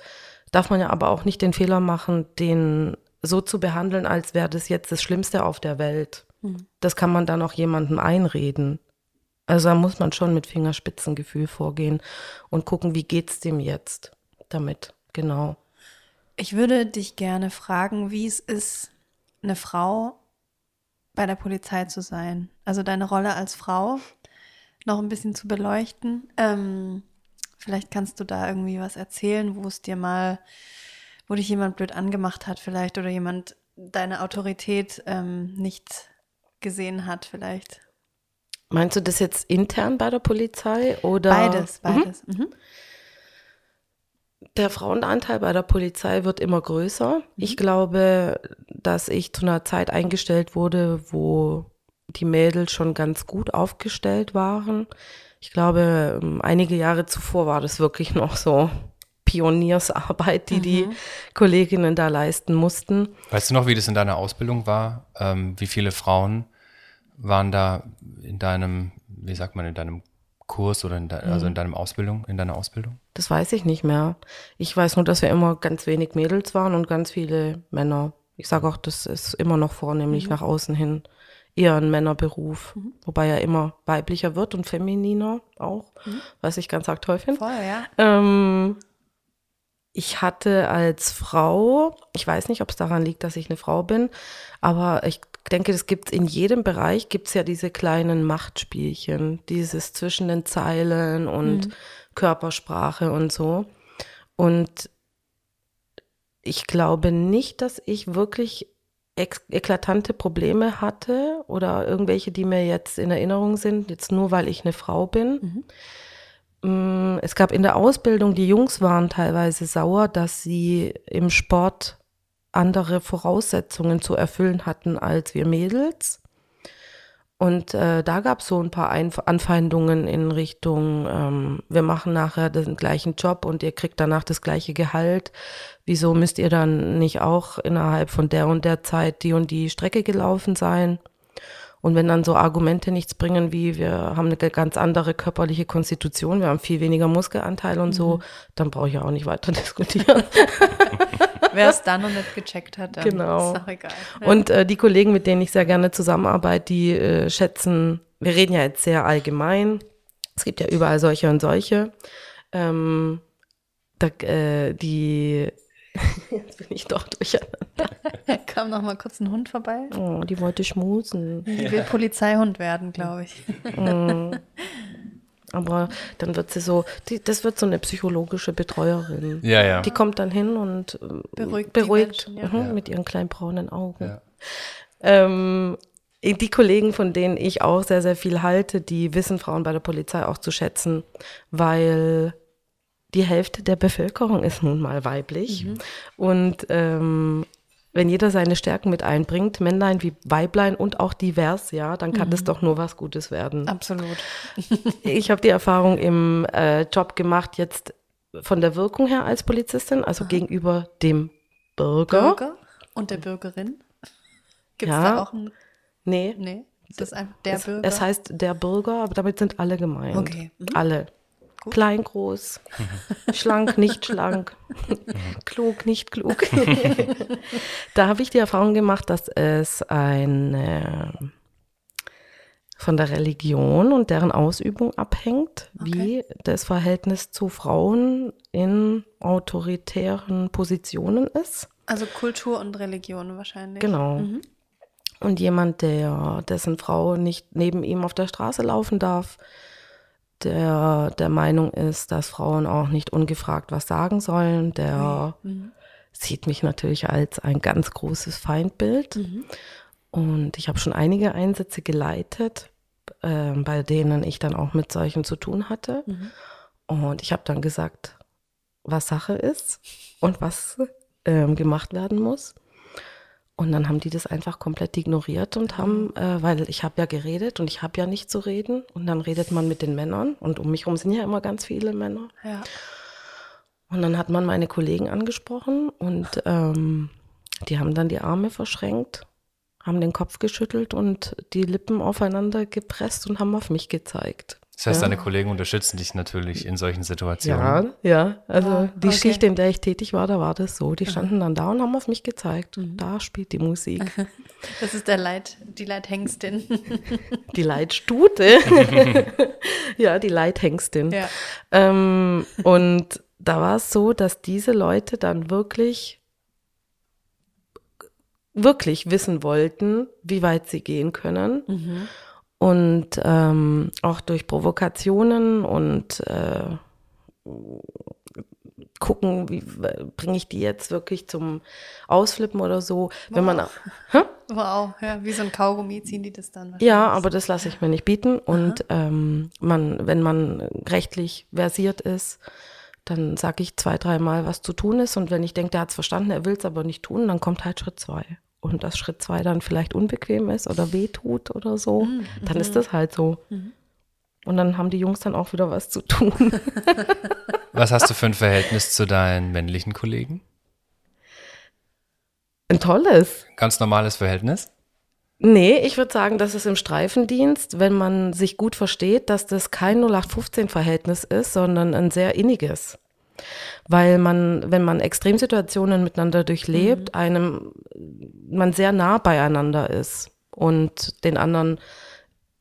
darf man ja aber auch nicht den Fehler machen, den so zu behandeln, als wäre das jetzt das Schlimmste auf der Welt. Das kann man dann auch jemandem einreden. Also da muss man schon mit Fingerspitzengefühl vorgehen und gucken, wie geht's dem jetzt damit. Genau. Ich würde dich gerne fragen, wie es ist, eine Frau bei der Polizei zu sein. Also deine Rolle als Frau noch ein bisschen zu beleuchten. Ähm, vielleicht kannst du da irgendwie was erzählen, wo es dir mal, wo dich jemand blöd angemacht hat, vielleicht oder jemand deine Autorität ähm, nicht gesehen hat, vielleicht. Meinst du das jetzt intern bei der Polizei oder? Beides, Mhm. beides. Mhm. Der Frauenanteil bei der Polizei wird immer größer. Ich glaube, dass ich zu einer Zeit eingestellt wurde, wo die Mädels schon ganz gut aufgestellt waren. Ich glaube, ähm, einige Jahre zuvor war das wirklich noch so Pioniersarbeit, die die Kolleginnen da leisten mussten. Weißt du noch, wie das in deiner Ausbildung war? Ähm, wie viele Frauen waren da in deinem, wie sagt man, in deinem Kurs oder in de, also in deinem Ausbildung, in deiner Ausbildung? Das weiß ich nicht mehr. Ich weiß nur, dass wir immer ganz wenig Mädels waren und ganz viele Männer. Ich sage auch, das ist immer noch vornehmlich nach außen hin eher ein Männerberuf, wobei er immer weiblicher wird und femininer auch, was ich ganz arg toll finde. Voll, ja. Ähm, ich hatte als Frau, ich weiß nicht, ob es daran liegt, dass ich eine Frau bin, aber ich denke, das gibt in jedem Bereich gibt es ja diese kleinen Machtspielchen, dieses zwischen den Zeilen und Körpersprache und so. Und ich glaube nicht, dass ich wirklich eklatante Probleme hatte oder irgendwelche, die mir jetzt in Erinnerung sind, jetzt nur weil ich eine Frau bin. Mm, Es gab in der Ausbildung, die Jungs waren teilweise sauer, dass sie im Sport andere Voraussetzungen zu erfüllen hatten als wir Mädels. Und äh, da gab es so ein paar Einf Anfeindungen in Richtung, ähm, wir machen nachher den gleichen Job und ihr kriegt danach das gleiche Gehalt. Wieso müsst ihr dann nicht auch innerhalb von der und der Zeit die und die Strecke gelaufen sein? Und wenn dann so Argumente nichts bringen, wie wir haben eine ganz andere körperliche Konstitution, wir haben viel weniger Muskelanteil und so, dann brauche ich ja auch nicht weiter diskutieren. Wer es dann noch nicht gecheckt hat, dann Genau. ist auch egal. Ja. Und äh, die Kollegen, mit denen ich sehr gerne zusammenarbeite, die äh, schätzen wir reden ja jetzt sehr allgemein. Es gibt ja überall solche und solche. Ähm, da, äh, die, jetzt bin ich doch durcheinander. Kam noch mal kurz ein Hund vorbei. Oh, die wollte schmusen. Die will Polizeihund werden, glaube ich. Aber dann wird sie so, die, das wird so eine psychologische Betreuerin. Ja, ja. Die kommt dann hin und ähm, Beruhigt beruhigt Menschen, ja. mhm, mit ihren kleinen braunen Augen. Ja. Ähm, die Kollegen, von denen ich auch sehr, sehr viel halte, die wissen Frauen bei der Polizei auch zu schätzen, weil die Hälfte der Bevölkerung ist nun mal weiblich. Und ähm, wenn jeder seine Stärken mit einbringt, Männlein wie Weiblein und auch divers, ja, dann kann das doch nur was Gutes werden. Absolut. Ich habe die Erfahrung im äh, Job gemacht, jetzt von der Wirkung her als Polizistin, also gegenüber dem Bürger. Bürger und der Bürgerin. Gibt es Ja. da auch ein. Nee, Nee, das ist einfach der es, Bürger. es heißt der Bürger, aber damit sind alle gemeint. Okay. Mhm. Alle. Klein, groß, schlank, nicht schlank, klug, nicht klug. da habe ich die Erfahrung gemacht, dass es eine von der Religion und deren Ausübung abhängt, wie das Verhältnis zu Frauen in autoritären Positionen ist. also Kultur und Religion wahrscheinlich. Genau. Und jemand, der dessen Frau nicht neben ihm auf der Straße laufen darf, der der Meinung ist, dass Frauen auch nicht ungefragt was sagen sollen, der sieht mich natürlich als ein ganz großes Feindbild. Und ich habe schon einige Einsätze geleitet, äh, bei denen ich dann auch mit solchen zu tun hatte. Und ich habe dann gesagt, was Sache ist und was ähm, gemacht werden muss. Und dann haben die das einfach komplett ignoriert und haben, äh, weil ich habe ja geredet und ich habe ja nicht zu reden. Und dann redet man mit den Männern und um mich herum sind ja immer ganz viele Männer. Ja. Und dann hat man meine Kollegen angesprochen und ähm, die haben dann die Arme verschränkt, haben den Kopf geschüttelt und die Lippen aufeinander gepresst und haben auf mich gezeigt. Das heißt, Ja. deine Kollegen unterstützen dich natürlich in solchen Situationen. Ja, ja. Also Ah, die okay. Schicht, in der ich tätig war, da war das so. Die standen dann da und haben auf mich gezeigt. Da spielt die Musik. Das ist der Leit, die Leithengstin. Die Leitstute. ja, die Leithengstin. ja. Ähm, und da war es so, dass diese Leute dann wirklich, wirklich wissen wollten, wie weit sie gehen können. Und ähm, auch durch Provokationen und äh, gucken, wie bringe ich die jetzt wirklich zum Ausflippen oder so. Wenn man, Hä? Wow, ja, wie so ein Kaugummi ziehen die das dann. Ja, aber das lasse ich mir nicht bieten. Und ähm, man, wenn man rechtlich versiert ist, dann sage ich zwei, dreimal, was zu tun ist. Und wenn ich denke, der hat es verstanden, er will es aber nicht tun, dann kommt halt Schritt zwei. Und dass Schritt zwei dann vielleicht unbequem ist oder wehtut oder so, dann ist das halt so. Und dann haben die Jungs dann auch wieder was zu tun. Was hast du für ein Verhältnis zu deinen männlichen Kollegen? Ein tolles. Ganz normales Verhältnis? Nee, ich würde sagen, dass es im Streifendienst, wenn man sich gut versteht, dass das kein 0815-Verhältnis ist, sondern ein sehr inniges. Weil man, wenn man Extremsituationen miteinander durchlebt, einem, man sehr nah beieinander ist und den anderen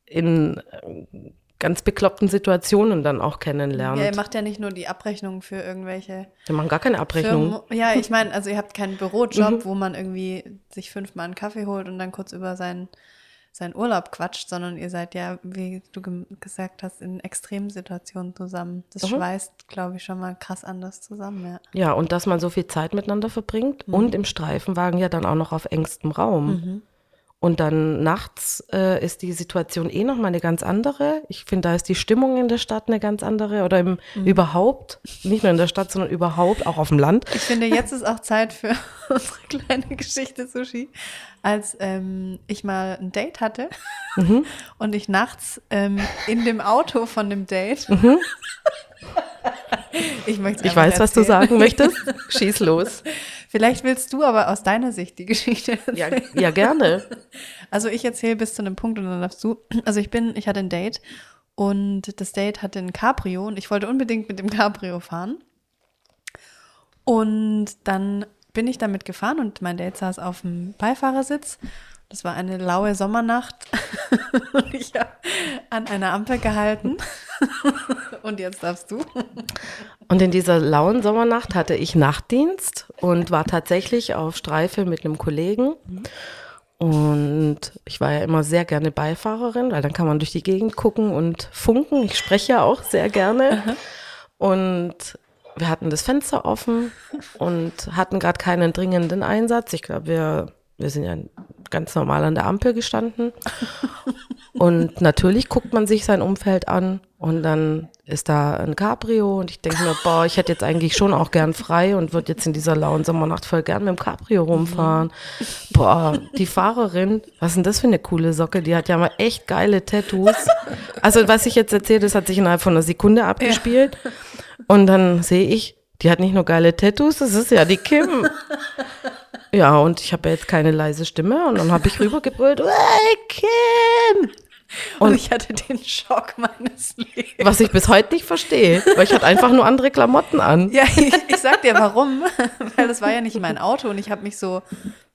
in äh, ganz bekloppten Situationen dann auch kennenlernt. Ja, ihr macht ja nicht nur die Abrechnung für irgendwelche Wir machen gar keine Abrechnung. Firmen. Ja, ich meine, also ihr habt keinen Bürojob, wo man irgendwie sich fünfmal einen Kaffee holt und dann kurz über seinen, seinen Urlaub quatscht, sondern ihr seid ja, wie du gesagt hast, in Extremsituationen zusammen. Das schweißt, glaube ich, schon mal krass anders zusammen, ja. Ja, und dass man so viel Zeit miteinander verbringt und im Streifenwagen ja dann auch noch auf engstem Raum. Und dann nachts äh, ist die Situation eh nochmal eine ganz andere. Ich finde, da ist die Stimmung in der Stadt eine ganz andere oder im, überhaupt, nicht nur in der Stadt, sondern überhaupt, auch auf dem Land. Ich finde, jetzt ist auch Zeit für unsere kleine Geschichte Sushi. Als ähm, ich mal ein Date hatte und ich nachts ähm, in dem Auto von dem Date. ich möchte Ich weiß, was du sagen möchtest. Schieß los. Vielleicht willst du aber aus deiner Sicht die Geschichte Ja, erzählen. ja gerne. Also ich erzähle bis zu einem Punkt und dann darfst du. Also ich bin, ich hatte ein Date und das Date hatte ein Cabrio und ich wollte unbedingt mit dem Cabrio fahren. Und dann bin ich damit gefahren und mein Date saß auf dem Beifahrersitz Das war eine laue Sommernacht ich habe an einer Ampel gehalten. und jetzt darfst du. Und in dieser lauen Sommernacht hatte ich Nachtdienst und war tatsächlich auf Streife mit einem Kollegen. Und ich war ja immer sehr gerne Beifahrerin, weil dann kann man durch die Gegend gucken und funken. Ich spreche ja auch sehr gerne. Und wir hatten das Fenster offen und hatten gerade keinen dringenden Einsatz. Ich glaube, wir, wir sind ja ganz normal an der Ampel gestanden. Und natürlich guckt man sich sein Umfeld an und dann ist da ein Cabrio und ich denke mir, boah, ich hätte jetzt eigentlich schon auch gern frei und würde jetzt in dieser lauen Sommernacht voll gern mit dem Cabrio rumfahren. Boah, die Fahrerin, was ist denn das für eine coole Socke? Die hat ja mal echt geile Tattoos. Also was ich jetzt erzähle, das hat sich innerhalb von einer Sekunde abgespielt. Und dann sehe ich, die hat nicht nur geile Tattoos, das ist ja die Kim. Ja, und ich habe ja jetzt keine leise Stimme und dann habe ich rübergebrüllt, hey Kim! Und, und, ich hatte den Schock meines Lebens. Was ich bis heute nicht verstehe, weil ich hatte einfach nur andere Klamotten an. Ja, ich, ich sag dir warum, weil das war ja nicht mein Auto und ich habe mich so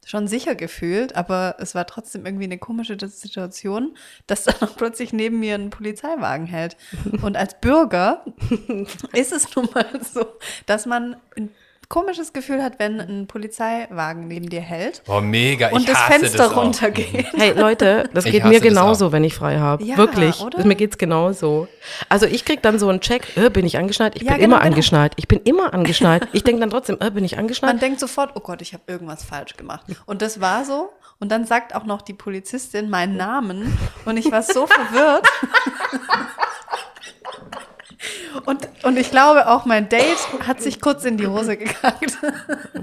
schon sicher gefühlt, aber es war trotzdem irgendwie eine komische Situation, dass da noch plötzlich neben mir ein Polizeiwagen hält. Und als Bürger ist es nun mal so, dass man in komisches Gefühl hat, wenn ein Polizeiwagen neben dir hält. Oh, mega. Und ich das hasse Fenster das runtergeht. Hey Leute, das geht mir das genauso, auch. wenn ich frei habe. Ja, Wirklich. oder? Mir geht's genauso. Also ich krieg dann so einen Check, äh, bin ich angeschnallt? Ich Ja, bin genau, immer genau. angeschnallt. Ich bin immer angeschnallt. Ich denke dann trotzdem, äh, bin ich angeschnallt? Man denkt sofort, oh Gott, ich habe irgendwas falsch gemacht. Und das war so. Und dann sagt auch noch die Polizistin meinen Namen. Und ich war so verwirrt. Und, und ich glaube auch, mein Date hat sich kurz in die Hose gekackt.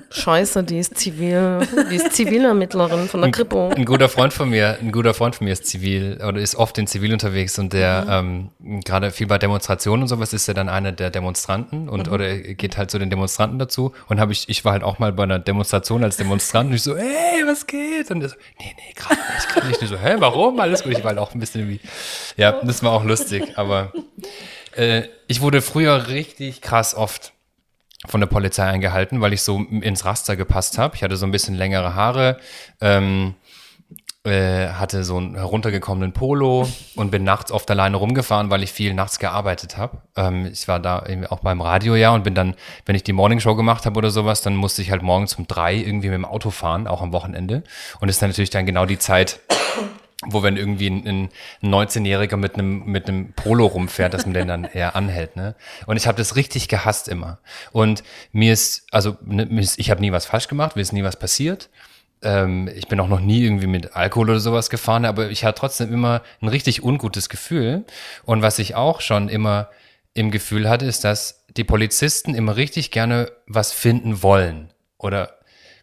Scheiße, die ist zivil, die ist Zivilermittlerin von der Kripo. Ein guter Freund von mir, ein guter Freund von mir ist zivil oder ist oft in Zivil unterwegs und der ähm, gerade viel bei Demonstrationen und sowas ist er dann einer der Demonstranten und oder er geht halt zu den Demonstranten dazu und habe ich ich war halt auch mal bei einer Demonstration als Demonstrant und ich so hey was geht? Und er so nee nee gerade nicht gerade nicht. Und ich so hä warum? Alles gut. Ich war halt auch ein bisschen wie ja das war auch lustig aber äh, ich wurde früher richtig krass oft von der Polizei eingehalten, weil ich so ins Raster gepasst habe. Ich hatte so ein bisschen längere Haare, ähm, äh, hatte so einen heruntergekommenen Polo und bin nachts oft alleine rumgefahren, weil ich viel nachts gearbeitet habe. Ähm, ich war da auch beim Radio ja und bin dann, wenn ich die Morningshow gemacht habe oder sowas, dann musste ich halt morgens um drei irgendwie mit dem Auto fahren, auch am Wochenende. Und ist dann natürlich dann genau die Zeit, wo wenn irgendwie ein, ein 19-Jähriger mit einem mit einem Polo rumfährt, dass man den dann eher anhält, ne? Und ich habe das richtig gehasst immer. Und mir ist also ne, ich habe nie was falsch gemacht, mir ist nie was passiert. Ähm, ich bin auch noch nie irgendwie mit Alkohol oder sowas gefahren, aber ich hatte trotzdem immer ein richtig ungutes Gefühl. Und was ich auch schon immer im Gefühl hatte, ist, dass die Polizisten immer richtig gerne was finden wollen oder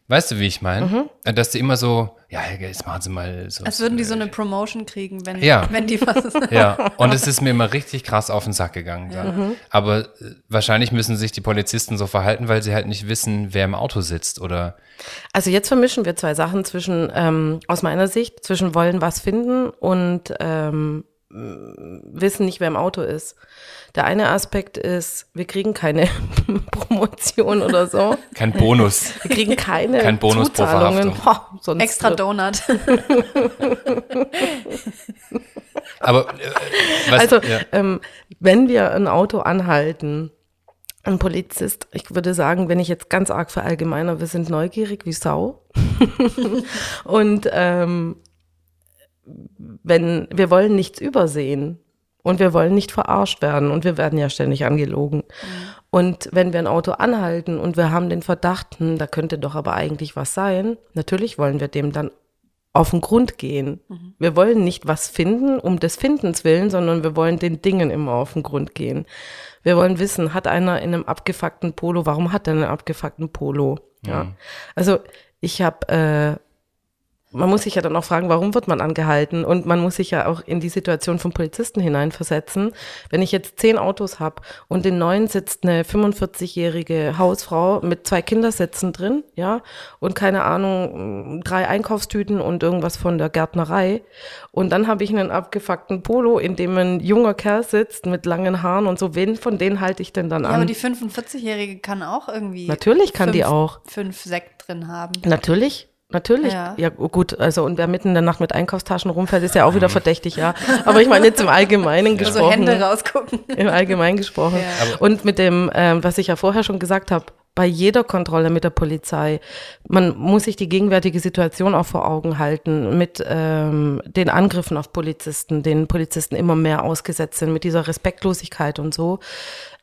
Weißt du, wie ich meine? Dass die immer so, ja, jetzt machen sie mal so. Als würden die so eine Promotion kriegen, wenn, Ja. wenn die was. Ja, und es ist mir immer richtig krass auf den Sack gegangen. Dann. Aber äh, wahrscheinlich müssen sich die Polizisten so verhalten, weil sie halt nicht wissen, wer im Auto sitzt oder. Also jetzt vermischen wir zwei Sachen zwischen, ähm, aus meiner Sicht, zwischen wollen was finden und ähm, wissen nicht, wer im Auto ist. Der eine Aspekt ist, wir kriegen keine Promotion oder so. Kein Bonus. Wir kriegen keine Kein Bonus pro Zuzahlungen. Verhaftung. Boah, sonst Extra Donut. Aber äh, was, Also, ja. ähm, wenn wir ein Auto anhalten, ein Polizist, ich würde sagen, wenn ich jetzt ganz arg verallgemeiner, wir sind neugierig wie Sau. und ähm, wenn wir wollen nichts übersehen und wir wollen nicht verarscht werden und wir werden ja ständig angelogen. Und wenn wir ein Auto anhalten und wir haben den Verdacht, hm, da könnte doch aber eigentlich was sein, natürlich wollen wir dem dann auf den Grund gehen. Wir wollen nicht was finden um des Findens willen, sondern wir wollen den Dingen immer auf den Grund gehen. Wir wollen wissen, hat einer in einem abgefuckten Polo, warum hat er einen abgefuckten Polo? Ja. Also ich habe äh, man muss sich ja dann auch fragen, warum wird man angehalten? Und man muss sich ja auch in die Situation vom Polizisten hineinversetzen. Wenn ich jetzt zehn Autos habe und in neun sitzt eine 45-jährige Hausfrau mit zwei Kindersitzen drin, ja, und keine Ahnung, drei Einkaufstüten und irgendwas von der Gärtnerei. Und dann habe ich einen abgefuckten Polo, in dem ein junger Kerl sitzt mit langen Haaren und so. Wen von denen halte ich denn dann Ja, an? aber die 45-Jährige kann auch irgendwie. Natürlich kann die fünf- auch. Fünf Sekt drin haben. Natürlich. Natürlich. Ja. Ja. gut, also und wer mitten in der Nacht mit Einkaufstaschen rumfällt, ist ja auch wieder verdächtig, ja. Aber ich meine jetzt im Allgemeinen Also gesprochen. Hände rausgucken. Im Allgemeinen gesprochen. Ja. Und mit dem, ähm, was ich ja vorher schon gesagt habe, bei jeder Kontrolle mit der Polizei, man muss sich die gegenwärtige Situation auch vor Augen halten, mit ähm, den Angriffen auf Polizisten, den Polizisten immer mehr ausgesetzt sind, mit dieser Respektlosigkeit und so.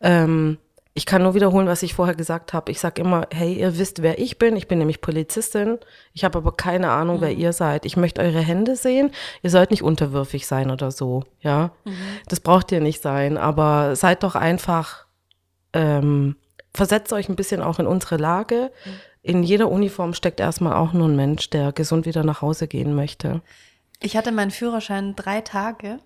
Ähm, ich kann nur wiederholen, was ich vorher gesagt habe. Ich sage immer, hey, ihr wisst, wer ich bin. Ich bin nämlich Polizistin. Ich habe aber keine Ahnung, wer ihr seid. Ich möchte eure Hände sehen. Ihr sollt nicht unterwürfig sein oder so. Ja, das braucht ihr nicht sein. Aber seid doch einfach, ähm, versetzt euch ein bisschen auch in unsere Lage. In jeder Uniform steckt erstmal auch nur ein Mensch, der gesund wieder nach Hause gehen möchte. Ich hatte meinen Führerschein drei Tage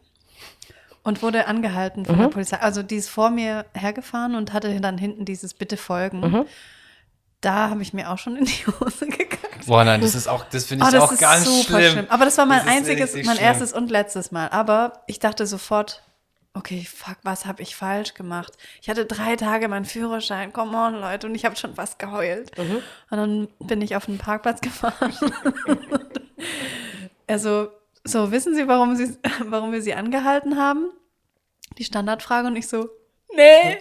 und wurde angehalten von der Polizei. Also die ist vor mir hergefahren und hatte dann hinten dieses Bitte folgen. Da habe ich mir auch schon in die Hose gekackt. Boah, nein, das ist auch, das finde Oh, ich das auch ist ganz super schlimm. schlimm. Aber das war mein Das einziges, mein schlimm. erstes und letztes Mal. Aber ich dachte sofort, okay, fuck, was habe ich falsch gemacht? Ich hatte drei Tage meinen Führerschein, come on, Leute, und ich habe schon fast geheult. Mhm. Und dann bin ich auf den Parkplatz gefahren. also, so, wissen Sie, warum, Sie, warum wir Sie angehalten haben? Die Standardfrage und ich so, nee.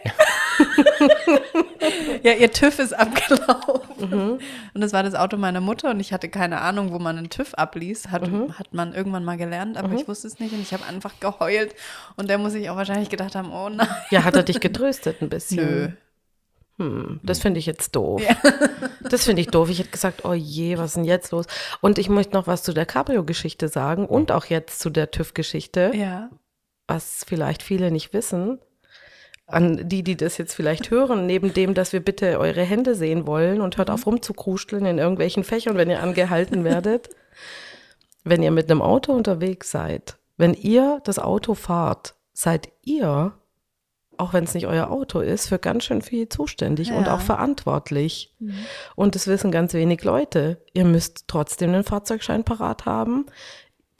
ja, ihr TÜV ist abgelaufen. Und das war das Auto meiner Mutter und ich hatte keine Ahnung, wo man einen TÜV abliest. Hat, hat man irgendwann mal gelernt, aber ich wusste es nicht und ich habe einfach geheult. Und der muss sich auch wahrscheinlich gedacht haben, oh nein. Ja, hat er dich getröstet ein bisschen? Nö. Hm, das finde ich jetzt doof. Das finde ich doof. Ich hätte gesagt, oh je, was ist denn jetzt los? Und ich möchte noch was zu der Cabrio-Geschichte sagen und auch jetzt zu der TÜV-Geschichte, Ja. was vielleicht viele nicht wissen. An die, die das jetzt vielleicht hören, neben dem, dass wir bitte eure Hände sehen wollen und hört auf rumzukruscheln in irgendwelchen Fächern, wenn ihr angehalten werdet. Wenn ihr mit einem Auto unterwegs seid, wenn ihr das Auto fahrt, seid ihr auch wenn es nicht euer Auto ist, für ganz schön viel zuständig und Ja. auch verantwortlich. Und das wissen ganz wenig Leute. Ihr müsst trotzdem einen Fahrzeugschein parat haben.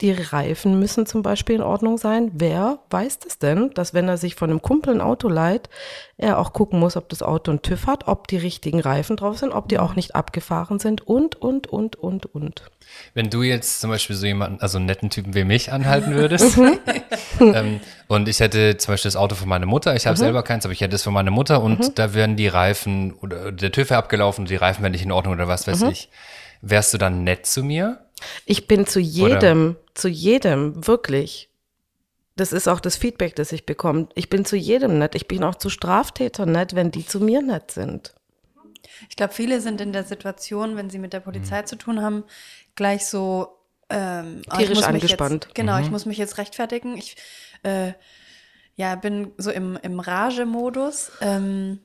Die Reifen müssen zum Beispiel in Ordnung sein. Wer weiß das denn, dass wenn er sich von einem Kumpel ein Auto leiht, er auch gucken muss, ob das Auto einen TÜV hat, ob die richtigen Reifen drauf sind, ob die auch nicht abgefahren sind und, und, und, und, und. Wenn du jetzt zum Beispiel so jemanden, also einen netten Typen wie mich anhalten würdest ähm, und ich hätte zum Beispiel das Auto von meiner Mutter, ich habe selber keins, aber ich hätte es von meiner Mutter und da wären die Reifen oder der TÜV wäre abgelaufen und die Reifen wären nicht in Ordnung oder was weiß ich. Wärst du dann nett zu mir? Ich bin zu jedem, zu jedem, wirklich. Das ist auch das Feedback, das ich bekomme. Ich bin zu jedem nett. Ich bin auch zu Straftätern nett, wenn die zu mir nett sind. Ich glaube, viele sind in der Situation, wenn sie mit der Polizei zu tun haben, gleich so ähm, oh, Tierisch mich angespannt. Jetzt, genau, ich muss mich jetzt rechtfertigen. Ich äh, ja, bin so im, im Rage-Modus. Ähm,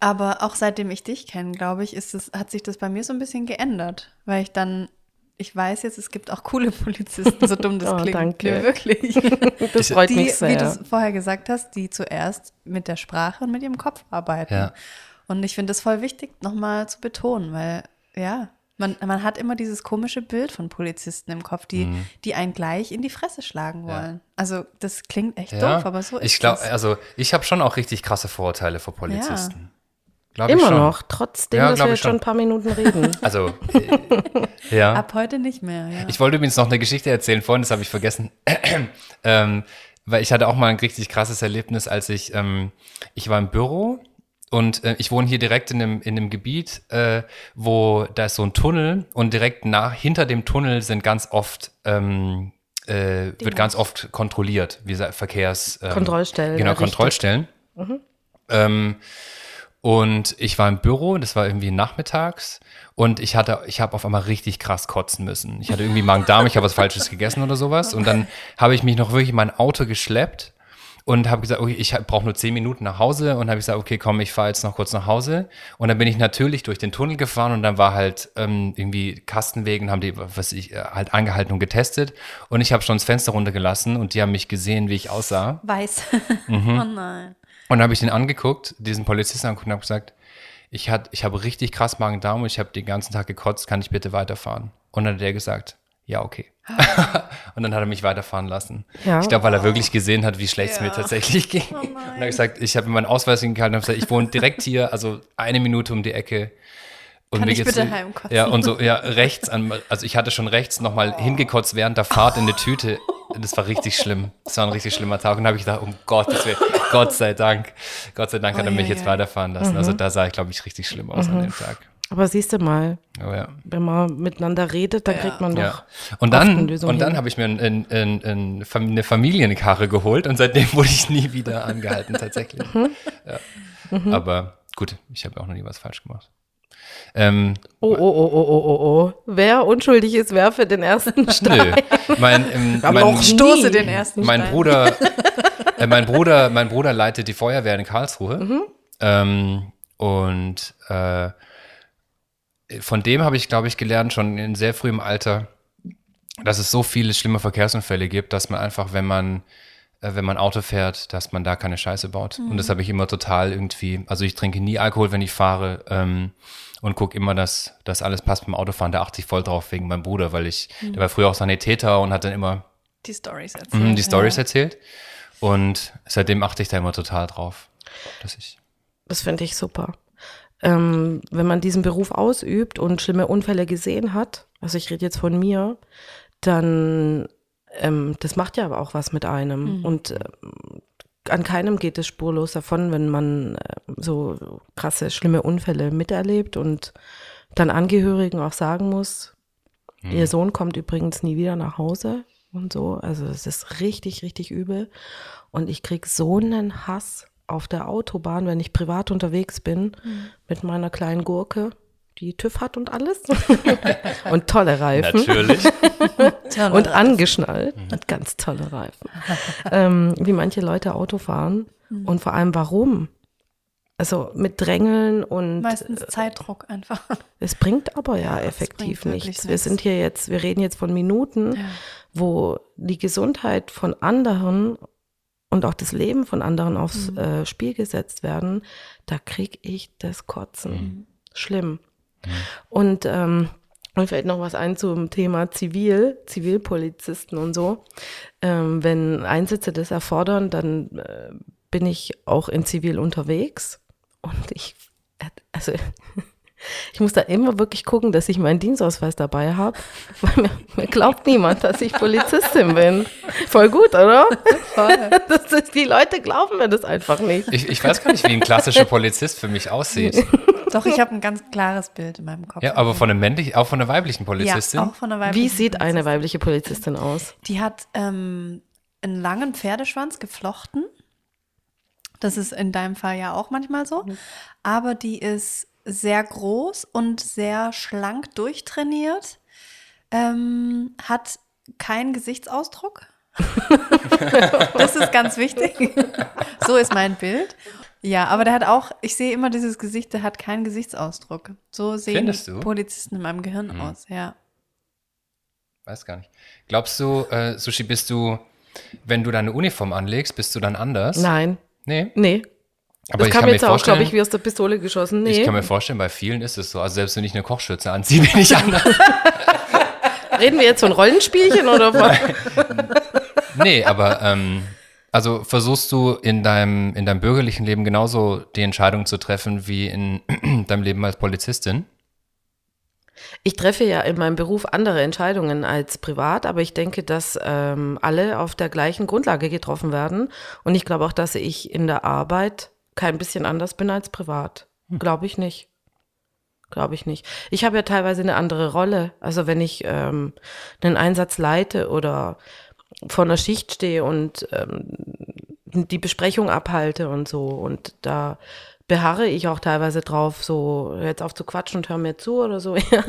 aber auch seitdem ich dich kenne, glaube ich, ist es, hat sich das bei mir so ein bisschen geändert, weil ich dann, ich weiß jetzt, es gibt auch coole Polizisten, so dumm das Oh, klingt. danke. Nee, wirklich. Das freut die, mich wie sehr. du es vorher gesagt hast, die zuerst mit der Sprache und mit ihrem Kopf arbeiten. Ja. Und ich finde es voll wichtig, nochmal zu betonen, weil, ja, man, man hat immer dieses komische Bild von Polizisten im Kopf, die, Mhm. die einen gleich in die Fresse schlagen wollen. Also, das klingt echt Ja. doof, aber so ist ich glaube, es. also ich habe schon auch richtig krasse Vorurteile vor Polizisten. Glaub ich Immer schon. noch, trotzdem, Ja, dass glaub wir jetzt schon schon. ein paar Minuten reden. Also, äh, ja. Ab heute nicht mehr, ja. Ich wollte übrigens noch eine Geschichte erzählen, vorhin, das habe ich vergessen. ähm, weil ich hatte auch mal ein richtig krasses Erlebnis, als ich, ähm, ich war im Büro und äh, ich wohne hier direkt in einem, in einem Gebiet, äh, wo da ist so ein Tunnel und direkt nach, hinter dem Tunnel sind ganz oft, ähm, äh, wird ganz oft kontrolliert, wie gesagt, Verkehrs... Ähm, Kontrollstellen Genau, errichtet. Kontrollstellen. Ähm, und ich war im Büro, das war irgendwie nachmittags und ich hatte, ich habe auf einmal richtig krass kotzen müssen. Ich hatte irgendwie Magen-Darm, ich habe was Falsches gegessen oder sowas und dann habe ich mich noch wirklich in mein Auto geschleppt und habe gesagt, okay, ich brauche nur zehn Minuten nach Hause und habe gesagt, okay, komm, ich fahre jetzt noch kurz nach Hause und dann bin ich natürlich durch den Tunnel gefahren und dann war halt ähm, irgendwie Kastenwegen, haben die, was ich, äh, halt angehalten und getestet und ich habe schon das Fenster runtergelassen und die haben mich gesehen, wie ich aussah. Weiß. Mhm. oh nein. Und dann habe ich den angeguckt, diesen Polizisten angeguckt und habe gesagt, ich, hat, ich habe richtig krass Magen-Darm und ich habe den ganzen Tag gekotzt, kann ich bitte weiterfahren? Und dann hat der gesagt, ja, okay. und dann hat er mich weiterfahren lassen. Ja. Ich glaube, weil er wirklich gesehen hat, wie schlecht es mir tatsächlich ging. und er hat gesagt, ich habe mir meinen Ausweis hingehalten und habe gesagt, ich wohne direkt hier, also eine Minute um die Ecke. Und Kann mir ich bitte heimkotzen? Ja, und so, ja, rechts an, also ich hatte schon rechts nochmal hingekotzt während der Fahrt in eine Tüte. Das war richtig schlimm. Das war ein richtig schlimmer Tag. Und da habe ich gedacht, um Gottes Willen, Gott sei Dank, Gott sei Dank hat er mich jetzt Uiuiui. weiterfahren lassen. Also da sah ich, glaube ich, richtig schlimm aus an dem Tag. Aber siehst du mal, Oh, ja. wenn man miteinander redet, dann kriegt man doch. Ja. Und dann, Lösung und dann habe ich mir ein, ein, ein, eine Familienkarre geholt und seitdem wurde ich nie wieder angehalten, tatsächlich. Mhm. Ja. Aber gut, ich habe auch noch nie was falsch gemacht. Ähm, Oh, oh, oh, oh, oh, oh, oh. Wer unschuldig ist, werfe den ersten nö. Stein. Mein, ähm, Aber mein, auch Stoße nie. den ersten mein Stein. Bruder, äh, mein Bruder, mein Bruder leitet die Feuerwehr in Karlsruhe. Ähm, und äh, von dem habe ich, glaube ich, gelernt, schon in sehr frühem Alter, dass es so viele schlimme Verkehrsunfälle gibt, dass man einfach, wenn man, äh, wenn man Auto fährt, dass man da keine Scheiße baut. Und das habe ich immer total irgendwie, also ich trinke nie Alkohol, wenn ich fahre. Ähm, und gucke immer, dass, dass alles passt beim Autofahren. Da achte ich voll drauf wegen meinem Bruder, weil ich, der war früher auch Sanitäter und hat dann immer Die Stories mhm, erzählt. die Stories ja. erzählt. Und seitdem achte ich da immer total drauf, dass ich. Das finde ich super. Ähm, wenn man diesen Beruf ausübt und schlimme Unfälle gesehen hat, also ich rede jetzt von mir, dann ähm, das macht ja aber auch was mit einem. Und ähm, an keinem geht es spurlos davon, wenn man äh, so krasse, schlimme Unfälle miterlebt und dann Angehörigen auch sagen muss, ihr Sohn kommt übrigens nie wieder nach Hause und so. Also es ist richtig, richtig übel. Und ich krieg so einen Hass auf der Autobahn, wenn ich privat unterwegs bin mit meiner kleinen Gurke, die TÜV hat und alles. und tolle Reifen Natürlich. Und angeschnallt. Hat ganz tolle Reifen. ähm, wie manche Leute Auto fahren und vor allem warum. Also mit Drängeln und Meistens Zeitdruck einfach. es bringt aber ja effektiv bringt wirklich nichts. Wir sind hier jetzt, wir reden jetzt von Minuten, Ja. wo die Gesundheit von anderen und auch das Leben von anderen aufs Mhm. äh, Spiel gesetzt werden. Da krieg ich das Kotzen. Mhm. Schlimm. Und ähm, mir fällt noch was ein zum Thema Zivil, Zivilpolizisten und so. Ähm, wenn Einsätze das erfordern, dann äh, bin ich auch in Zivil unterwegs. Und ich, also ich muss da immer wirklich gucken, dass ich meinen Dienstausweis dabei habe, weil mir, mir glaubt niemand, dass ich Polizistin bin. Voll gut, oder? Das ist, die Leute glauben mir das einfach nicht. Ich, ich weiß gar nicht, wie ein klassischer Polizist für mich aussieht. Doch, ich habe ein ganz klares Bild in meinem Kopf. Ja, aber von einem männlichen, auch von einer weiblichen Polizistin. Ja, auch von einer weiblichen Wie sieht eine weibliche Polizistin aus? Die hat ähm, einen langen Pferdeschwanz geflochten. Das ist in deinem Fall ja auch manchmal so. Aber die ist sehr groß und sehr schlank durchtrainiert. Ähm, hat keinen Gesichtsausdruck. das ist ganz wichtig. so ist mein Bild. Ja, aber der hat auch, ich sehe immer dieses Gesicht, der hat keinen Gesichtsausdruck. So sehen? Polizisten in meinem Gehirn aus, ja. Weiß gar nicht. Glaubst du, äh, Sushi, bist du, wenn du deine Uniform anlegst, bist du dann anders? Nein, Nee. nee. Aber das ich kam kann mir jetzt auch, vorstellen, glaube ich, wie aus der Pistole geschossen. Nee. ich kann mir vorstellen, bei vielen ist es so. Also selbst wenn ich eine Kochschürze anziehe, bin ich anders. Reden wir jetzt von Rollenspielchen oder von. nee, aber ähm, also versuchst du in deinem, in deinem bürgerlichen Leben genauso die Entscheidung zu treffen wie in deinem Leben als Polizistin? Ich treffe ja in meinem Beruf andere Entscheidungen als privat, aber ich denke, dass ähm, alle auf der gleichen Grundlage getroffen werden. Und ich glaube auch, dass ich in der Arbeit kein bisschen anders bin als privat. Glaube ich nicht. Glaube ich nicht. Ich habe ja teilweise eine andere Rolle. Also wenn ich ähm, einen Einsatz leite oder vor einer Schicht stehe und ähm, die Besprechung abhalte und so. Und da beharre ich auch teilweise drauf, so jetzt auf zu quatschen und hör mir zu oder so. Ja.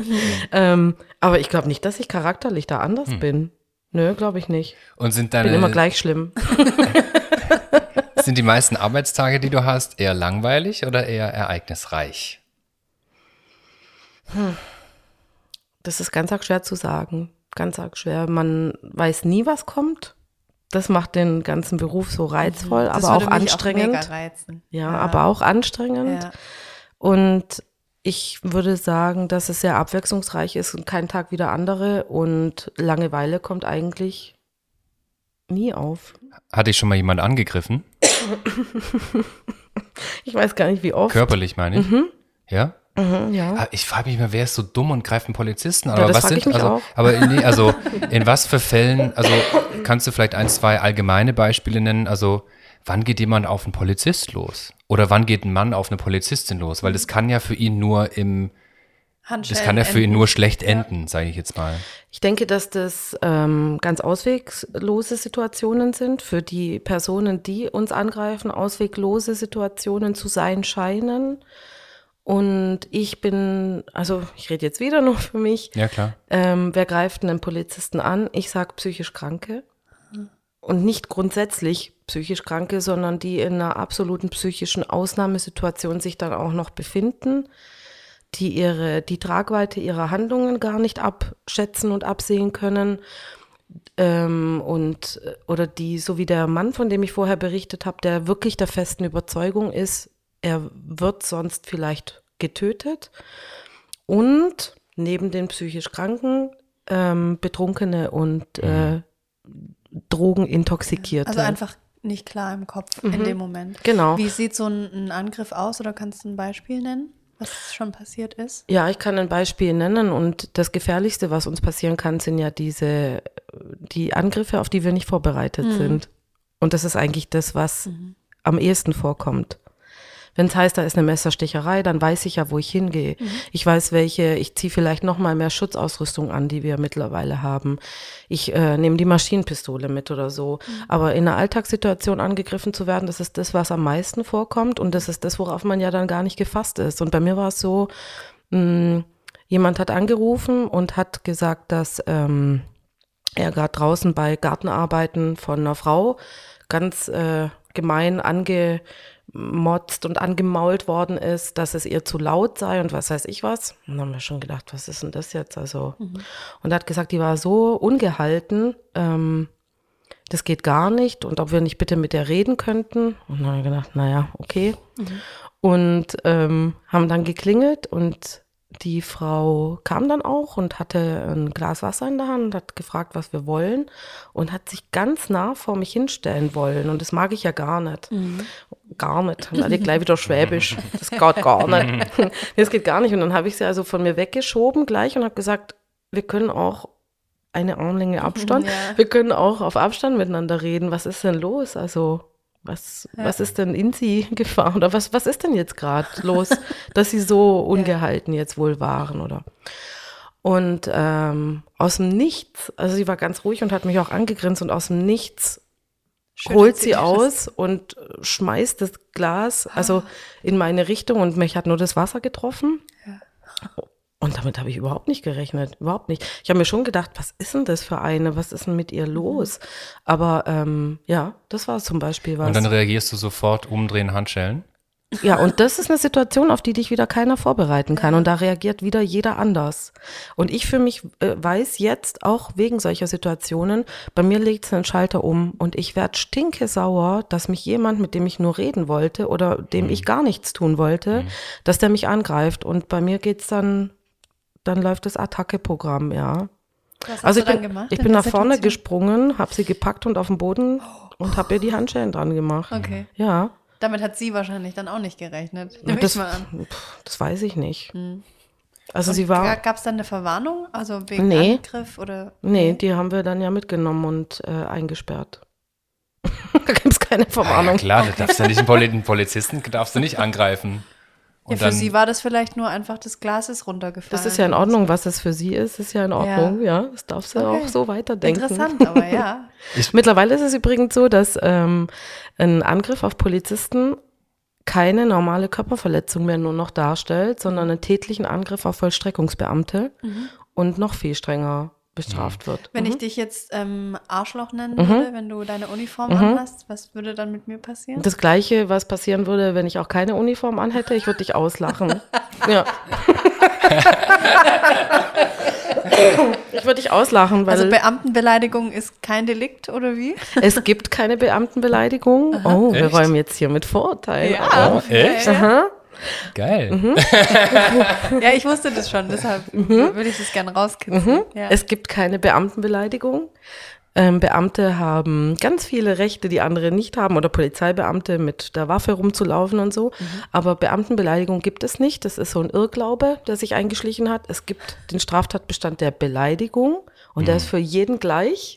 ähm, aber ich glaube nicht, dass ich charakterlich da anders bin. Nö, glaube ich nicht. Und sind Bin deine immer gleich schlimm. sind die meisten Arbeitstage, die du hast, eher langweilig oder eher ereignisreich? Das ist ganz arg schwer zu sagen. Ganz arg schwer. Man weiß nie, was kommt. Das macht den ganzen Beruf so reizvoll, Das aber auch anstrengend. mega reizen. ja, aber auch anstrengend. Ja. Und ich würde sagen, dass es sehr abwechslungsreich ist und kein Tag wie der andere. Und Langeweile kommt eigentlich nie auf. Hat dich schon mal jemand angegriffen? Ich weiß gar nicht, wie oft. Körperlich meine ich. Ja? Mhm, ja. Ah, Ich frage mich mal, wer ist so dumm und greift einen Polizisten an? Ja, Aber das was sind, also, auch. aber nee, also in was für Fällen, also kannst du vielleicht ein, zwei allgemeine Beispiele nennen? Also wann geht jemand auf einen Polizist los? Oder wann geht ein Mann auf eine Polizistin los? Weil das kann ja für ihn nur im, das kann ja für ihn nur schlecht enden, sage ich jetzt mal. Ich denke, dass das ähm, ganz ausweglose Situationen sind. Für die Personen, die uns angreifen, ausweglose Situationen zu sein scheinen. Und ich bin, also ich rede jetzt wieder nur für mich. Ja, klar. Ähm, wer greift einen Polizisten an? Ich sage psychisch Kranke. Und nicht grundsätzlich psychisch Kranke, sondern die in einer absoluten psychischen Ausnahmesituation sich dann auch noch befinden, die ihre, die Tragweite ihrer Handlungen gar nicht abschätzen und absehen können. Ähm, und, oder die, so wie der Mann, von dem ich vorher berichtet habe, der wirklich der festen Überzeugung ist, er wird sonst vielleicht getötet. Und neben den psychisch Kranken ähm, Betrunkene und äh, Drogenintoxikierte. Also einfach nicht klar im Kopf in dem Moment. Genau. Wie sieht so ein, ein Angriff aus oder kannst du ein Beispiel nennen, was schon passiert ist? Ja, ich kann ein Beispiel nennen und das Gefährlichste, was uns passieren kann, sind ja diese, die Angriffe, auf die wir nicht vorbereitet sind. Und das ist eigentlich das, was am ehesten vorkommt. Wenn es heißt, da ist eine Messerstecherei, dann weiß ich ja, wo ich hingehe. Ich weiß, welche, ich ziehe vielleicht noch mal mehr Schutzausrüstung an, die wir mittlerweile haben. Ich äh, nehme die Maschinenpistole mit oder so. Aber in einer Alltagssituation angegriffen zu werden, das ist das, was am meisten vorkommt und das ist das, worauf man ja dann gar nicht gefasst ist. Und bei mir war es so, mh, jemand hat angerufen und hat gesagt, dass ähm, er gerade draußen bei Gartenarbeiten von einer Frau ganz äh, gemein angemotzt und angemault worden ist, dass es ihr zu laut sei und was weiß ich was. Und dann haben wir schon gedacht, was ist denn das jetzt? Also, und er hat gesagt, die war so ungehalten, ähm, das geht gar nicht und ob wir nicht bitte mit der reden könnten. Und dann haben wir gedacht, naja, okay. Und ähm, haben dann geklingelt und die Frau kam dann auch und hatte ein Glas Wasser in der Hand und hat gefragt, was wir wollen und hat sich ganz nah vor mich hinstellen wollen. Und das mag ich ja gar nicht. Gar nicht. Und alle gleich wieder Schwäbisch. Das geht gar nicht. nee, das geht gar nicht. Und dann habe ich sie also von mir weggeschoben gleich und habe gesagt, wir können auch eine Armlänge Abstand. Ja. Wir können auch auf Abstand miteinander reden. Was ist denn los? Also, was, was ist denn in sie Gefahr? Oder was, was ist denn jetzt gerade los, dass sie so ungehalten jetzt wohl waren, oder? Und ähm, aus dem Nichts, also sie war ganz ruhig und hat mich auch angegrinst und aus dem Nichts Schüttelt holt sie aus und äh, schmeißt das Glas also in meine Richtung und mich hat nur das Wasser getroffen. Und damit habe ich überhaupt nicht gerechnet, überhaupt nicht. Ich habe mir schon gedacht, was ist denn das für eine, was ist denn mit ihr los? Aber ähm, ja, das war zum Beispiel was. Und dann reagierst du sofort, umdrehen, Handschellen. Ja, und das ist eine Situation, auf die dich wieder keiner vorbereiten kann. Und da reagiert wieder jeder anders. Und ich für mich äh, weiß jetzt auch wegen solcher Situationen, bei mir legt es einen Schalter um und ich werde stinke sauer, dass mich jemand, mit dem ich nur reden wollte oder dem ich gar nichts tun wollte, dass der mich angreift. Und bei mir geht's dann, dann läuft das Attacke-Programm, ja. Was hast Also du ich dann bin, gemacht? ich in bin nach vorne gesprungen, habe sie gepackt und auf den Boden und habe ihr die Handschellen dran gemacht. Okay. Ja. Damit hat sie wahrscheinlich dann auch nicht gerechnet. Nehme Das, ich mal an. das weiß ich nicht. Also sie war. Gab es dann eine Verwarnung? Also wegen Nee. Angriff oder? Nee, die haben wir dann ja mitgenommen und äh, eingesperrt. da gibt es keine Ja, Verwarnung. klar, da darfst du nicht einen Polizisten darfst du nicht angreifen. Ja, Und für dann, sie war das vielleicht nur einfach das Glas ist runtergefallen. das ist ja in Ordnung, was es für sie ist, ist ja in Ordnung, ja. Das darf sie Okay. auch so weiterdenken. Interessant, aber ja. Mittlerweile ist es übrigens so, dass ähm, ein Angriff auf Polizisten keine normale Körperverletzung mehr nur noch darstellt, sondern einen tätlichen Angriff auf Vollstreckungsbeamte und noch viel strenger bestraft wird. Wenn ich dich jetzt ähm, Arschloch nennen würde, wenn du deine Uniform anhast, was würde dann mit mir passieren? Das gleiche, was passieren würde, wenn ich auch keine Uniform anhätte, ich würde dich auslachen. ja. ich würde dich auslachen, weil Also Beamtenbeleidigung ist kein Delikt oder wie? es gibt keine Beamtenbeleidigung. Oh, wir Echt? räumen jetzt hier mit Vorurteilen. Ja. oh, echt? Aha. Geil. Mhm. Ja, ich wusste das schon, deshalb würde ich das gerne rauskitzeln. Ja. Es gibt keine Beamtenbeleidigung. Ähm, Beamte haben ganz viele Rechte, die andere nicht haben, oder Polizeibeamte mit der Waffe rumzulaufen und so. Aber Beamtenbeleidigung gibt es nicht. Das ist so ein Irrglaube, der sich eingeschlichen hat. Es gibt den Straftatbestand der Beleidigung und der ist für jeden gleich.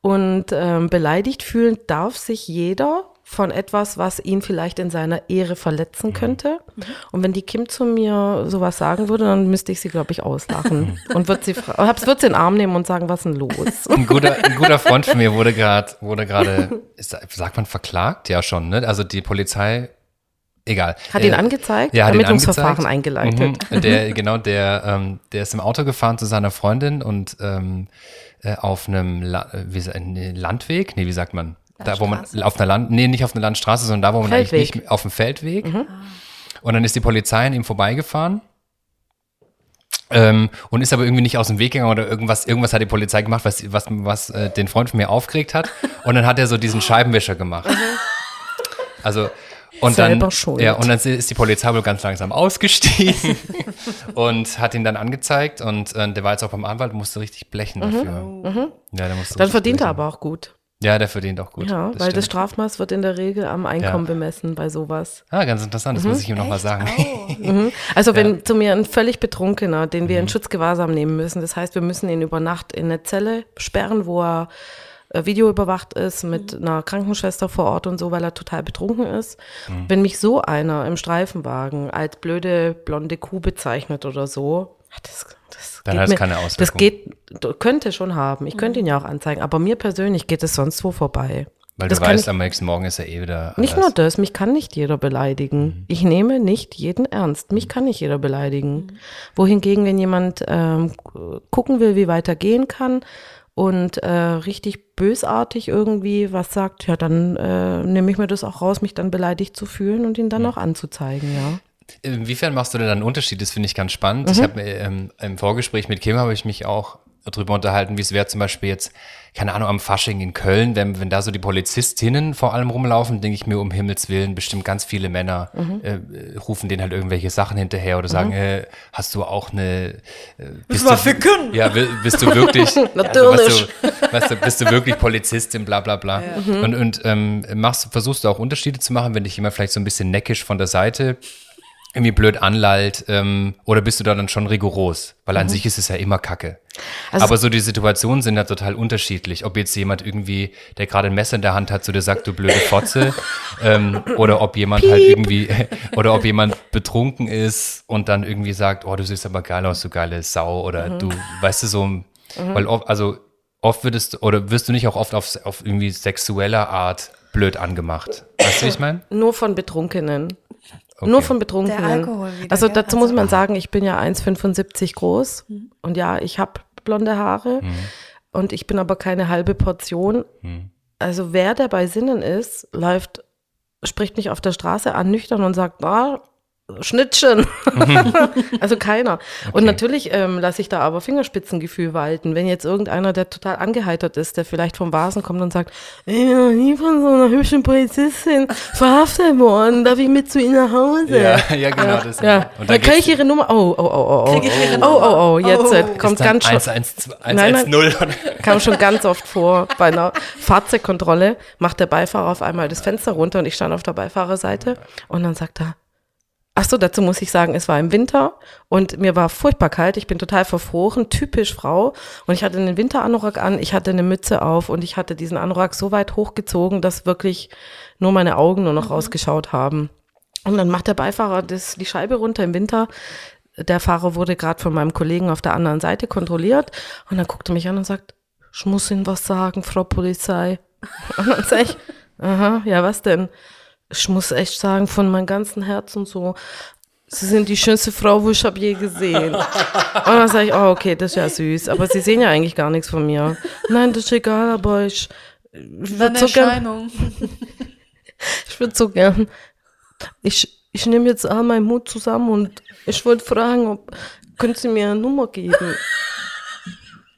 Und ähm, beleidigt fühlen darf sich jeder von etwas, was ihn vielleicht in seiner Ehre verletzen könnte. Und wenn die Kim zu mir sowas sagen würde, dann müsste ich sie, glaube ich, auslachen. und würde sie, würd sie in den Arm nehmen und sagen, was ist denn los? Ein guter, ein guter Freund von mir wurde gerade, wurde gerade, sagt man verklagt? Ja schon, ne? Also die Polizei, egal. Hat ihn Äh, angezeigt, ja, hat ihn Ermittlungsverfahren eingeleitet. Mhm. Der, genau, der, ähm, der ist im Auto gefahren zu seiner Freundin und ähm, äh, auf einem La wie, Landweg, nee, wie sagt man? Da, wo man auf einer Land, nee, nicht auf einer Landstraße, sondern da, wo man Feldweg. eigentlich nicht auf dem Feldweg. Und dann ist die Polizei an ihm vorbeigefahren. Ähm, und ist aber irgendwie nicht aus dem Weg gegangen oder irgendwas, irgendwas hat die Polizei gemacht, was, was, was äh, den Freund von mir aufgeregt hat. Und dann hat er so diesen Scheibenwischer gemacht. Also, und Selber dann, schuld. ja, und dann ist die Polizei wohl ganz langsam ausgestiegen und hat ihn dann angezeigt und äh, der war jetzt auch beim Anwalt, musste richtig blechen dafür. Ja, der musste Dann verdient er blechen. aber auch gut. Ja, der verdient auch gut. Ja, weil das stimmt. Strafmaß wird in der Regel am Einkommen Ja. bemessen bei sowas. Ah, ganz interessant, das muss ich ihm nochmal sagen. Mhm. Also wenn zu mir ein völlig Betrunkener, den wir in Schutzgewahrsam nehmen müssen, das heißt, wir müssen ihn über Nacht in eine Zelle sperren, wo er äh, videoüberwacht ist mit einer Krankenschwester vor Ort und so, weil er total betrunken ist. Wenn mich so einer im Streifenwagen als blöde blonde Kuh bezeichnet oder so, das, das Dann geht hat es keine Das Auswirkung. geht, könnte schon haben. Ich könnte ihn ja auch anzeigen, aber mir persönlich geht es sonst wo vorbei. Weil das du weißt, ich- am nächsten Morgen ist er eh wieder nicht anders. nur das, mich kann nicht jeder beleidigen. Mhm. Ich nehme nicht jeden ernst. Mich kann nicht jeder beleidigen. Wohingegen, wenn jemand ähm, gucken will, wie weiter gehen kann und äh, richtig bösartig irgendwie was sagt, ja, dann äh, nehme ich mir das auch raus, mich dann beleidigt zu fühlen und ihn Mhm. dann auch anzuzeigen, ja. Inwiefern machst du denn dann einen Unterschied? Das finde ich ganz spannend. Mhm. Ich habe ähm, im Vorgespräch mit Kim habe ich mich auch darüber unterhalten, wie es wäre zum Beispiel jetzt, keine Ahnung, am Fasching in Köln, wenn, wenn da so die Polizistinnen vor allem rumlaufen, denke ich mir um Himmels Willen, bestimmt ganz viele Männer Mhm. äh, rufen denen halt irgendwelche Sachen hinterher oder sagen, äh, hast du auch eine äh, bist du, ficken. Ja, bist du wirklich Natürlich. Also, weißt, du, bist du wirklich Polizistin, bla bla bla. Und, und ähm, machst, versuchst du auch Unterschiede zu machen, wenn dich jemand vielleicht so ein bisschen neckisch von der Seite irgendwie blöd anlallt, ähm, oder bist du da dann schon rigoros? Weil an sich ist es ja immer Kacke. Also- Aber so die Situationen sind ja total unterschiedlich. Ob jetzt jemand irgendwie, der gerade ein Messer in der Hand hat, zu dir sagt, du blöde Fotze, ähm, oder ob jemand halt irgendwie, oder ob jemand betrunken ist und dann irgendwie sagt, oh, du siehst aber geil aus, du geile Sau, oder du, weißt du, so, weil oft, also oft würdest du, oder wirst du nicht auch oft auf, auf irgendwie sexueller Art blöd angemacht? Weißt du, wie ich meine? Nur von Betrunkenen. Okay. Nur von Betrunkenen. Der Alkohol wieder, also dazu Also- muss man sagen, ich bin ja 1,75 groß und ja, ich habe blonde Haare und ich bin aber keine halbe Portion. Also wer der bei Sinnen ist, läuft, spricht mich auf der Straße an, nüchtern und sagt, ah, Schnittchen. also keiner. Und natürlich ähm, lasse ich da aber Fingerspitzengefühl walten. Wenn jetzt irgendeiner, der total angeheitert ist, der vielleicht vom Vasen kommt und sagt, ich bin noch nie von so einer hübschen Polizistin verhaftet worden, darf ich mit zu Ihnen nach Hause? Ja, ja, genau. Das, Ja, Und da dann kriege ich ihre Nummer. Oh, oh, oh, oh. Krieg ich ihre Oh, Nummer? oh, oh, jetzt äh, Oh. kommt Ist dann ganz schon. 112 Nein, nein. 110 oder? Kam schon ganz oft vor. Bei einer Fahrzeugkontrolle macht der Beifahrer auf einmal das Fenster runter und ich stand auf der Beifahrerseite und dann sagt er, ach so, dazu muss ich sagen, es war im Winter und mir war furchtbar kalt. Ich bin total verfroren, typisch Frau. Und ich hatte einen Winteranorak an, ich hatte eine Mütze auf und ich hatte diesen Anorak so weit hochgezogen, dass wirklich nur meine Augen nur noch rausgeschaut haben. Und dann macht der Beifahrer das, die Scheibe runter im Winter. Der Fahrer wurde gerade von meinem Kollegen auf der anderen Seite kontrolliert und dann guckte er mich an und sagt, ich muss Ihnen was sagen, Frau Polizei. Und dann sag ich, aha, ja, was denn? Ich muss echt sagen, von meinem ganzen Herzen so, Sie sind die schönste Frau, wo ich habe je gesehen. Und dann sage ich, oh, okay, das ist ja süß. Aber Sie sehen ja eigentlich gar nichts von mir. Nein, das ist egal, aber ich, ich würde so gern ich würde so gern. Ich, ich nehme jetzt all meinen Mut zusammen und ich wollte fragen, ob können Sie mir eine Nummer geben?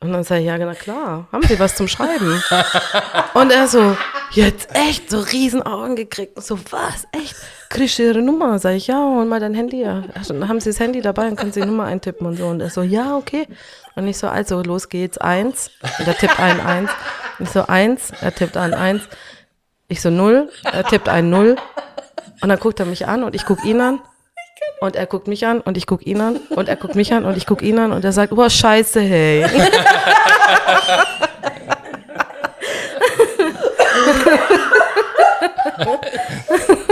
Und dann sage ich, ja, na klar, haben Sie was zum Schreiben? Und er so, jetzt echt, so riesen Augen gekriegt. Und so, was, echt? Kriegst du Ihre Nummer? Sag ich, ja, hol mal dein Handy. Ja. Dann haben Sie das Handy dabei und können Sie die Nummer eintippen und so. Und er so, ja, okay. Und ich so, also, los geht's, eins. Und er tippt ein, eins. Ich so eins, er tippt an eins. Ich so null, er tippt ein null. Und dann guckt er mich an und ich guck ihn an. Und er guckt mich an und ich guck ihn an und er guckt mich an und ich guck ihn an und er sagt, oh scheiße, hey.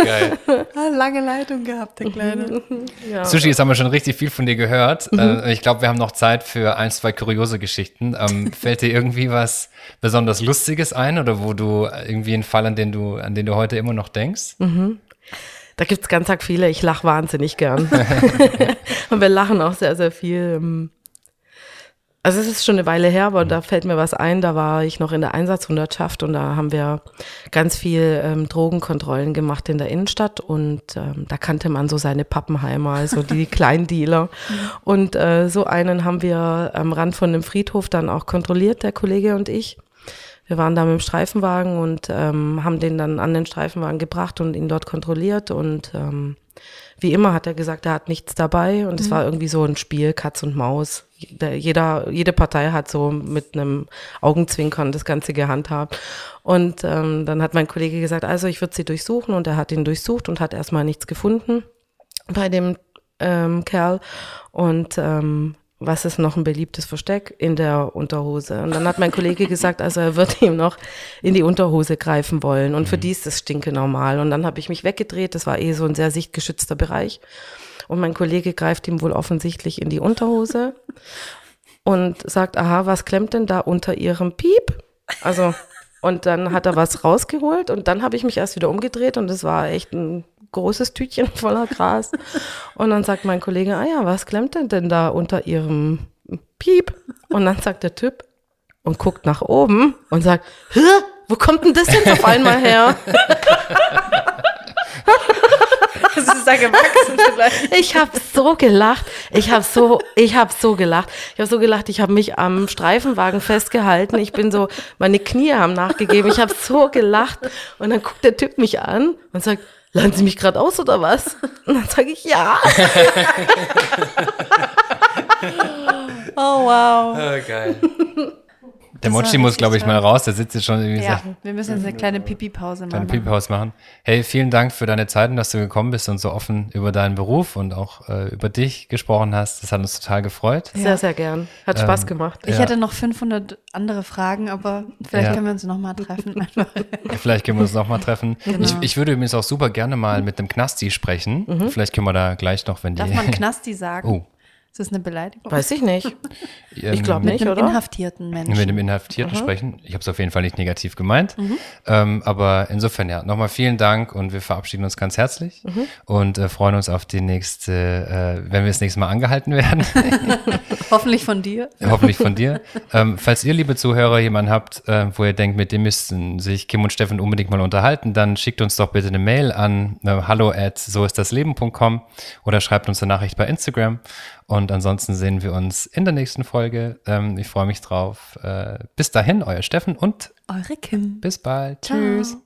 Geil. Ah, lange Leitung gehabt, der Kleine. Ja. Sushi, jetzt haben wir schon richtig viel von dir gehört. Äh, ich glaube, wir haben noch Zeit für ein, zwei kuriose Geschichten. Ähm, fällt dir irgendwie was besonders Lustiges ein oder wo du irgendwie einen Fall, an den du, an den du heute immer noch denkst? Da gibt's ganz arg viele. Ich lache wahnsinnig gern. und wir lachen auch sehr, sehr viel. Also es ist schon eine Weile her, aber da fällt mir was ein. Da war ich noch in der Einsatzhundertschaft und da haben wir ganz viel ähm, Drogenkontrollen gemacht in der Innenstadt und ähm, da kannte man so seine Pappenheimer, also die Kleindealer. Und äh, so einen haben wir am Rand von dem Friedhof dann auch kontrolliert, der Kollege und ich. Wir waren da mit dem Streifenwagen und ähm, haben den dann an den Streifenwagen gebracht und ihn dort kontrolliert. Und ähm, wie immer hat er gesagt, er hat nichts dabei. Und es war irgendwie so ein Spiel, Katz und Maus. Der, jeder, jede Partei hat so mit einem Augenzwinkern das Ganze gehandhabt. Und ähm, dann hat mein Kollege gesagt, also ich würde sie durchsuchen. Und er hat ihn durchsucht und hat erstmal nichts gefunden bei dem ähm, Kerl. Und ähm, was ist noch ein beliebtes Versteck? In der Unterhose. Und dann hat mein Kollege gesagt, also er wird ihm noch in die Unterhose greifen wollen. Und für die ist das stinke normal. Und dann habe ich mich weggedreht. Das war eh so ein sehr sichtgeschützter Bereich. Und mein Kollege greift ihm wohl offensichtlich in die Unterhose und sagt, aha, was klemmt denn da unter ihrem Piep? Also, und dann hat er was rausgeholt und dann habe ich mich erst wieder umgedreht und es war echt ein großes Tütchen voller Gras. Und dann sagt mein Kollege, ah ja, was klemmt denn denn da unter ihrem Piep? Und dann sagt der Typ und guckt nach oben und sagt, Hä? Wo kommt denn das jetzt auf einmal her? Das ist da gewachsen vielleicht. Ich habe so gelacht. Ich habe so, ich habe so gelacht. Ich habe so gelacht. Ich habe mich am Streifenwagen festgehalten. Ich bin so, meine Knie haben nachgegeben. Ich habe so gelacht. Und dann guckt der Typ mich an und sagt, laden Sie mich gerade aus oder was? Und dann sage ich ja. Oh, wow. geil. Der Mochi muss, glaube ich, mal raus. Der sitzt jetzt schon irgendwie Ja, so wir müssen jetzt eine kleine Pipi-Pause kleine machen. Pipi-Haus machen. Hey, vielen Dank für deine Zeit und dass du gekommen bist und so offen über deinen Beruf und auch äh, über dich gesprochen hast. Das hat uns total gefreut. Sehr, sehr gern. Hat Spaß gemacht. Ich Ja. hätte noch 500 andere Fragen, aber vielleicht Ja. können wir uns nochmal treffen. Ja, Vielleicht können wir uns nochmal treffen. Genau. Ich, ich würde übrigens auch super gerne mal mit dem Knasti sprechen. Vielleicht können wir da gleich noch, wenn die. Darf man Knasti sagen? Oh. Ist das eine Beleidigung? Weiß ich nicht. ähm, glaub Mit nicht, einem oder? inhaftierten Menschen. Mit dem Inhaftierten sprechen. Ich habe es auf jeden Fall nicht negativ gemeint. Ähm, aber insofern ja, nochmal vielen Dank und wir verabschieden uns ganz herzlich und äh, freuen uns auf die nächste, äh, wenn wir das nächste Mal angehalten werden. Hoffentlich von dir. Hoffentlich von dir. Ähm, falls ihr, liebe Zuhörer, jemanden habt, äh, wo ihr denkt, mit dem müssten sich Kim und Steffen unbedingt mal unterhalten, dann schickt uns doch bitte eine Mail an äh, hallo at so ist das Leben.com oder schreibt uns eine Nachricht bei Instagram. Und ansonsten sehen wir uns in der nächsten Folge. Ähm, ich freue mich drauf. Äh, bis dahin, euer Steffen und Eure Kim. bis bald. Ciao. Tschüss.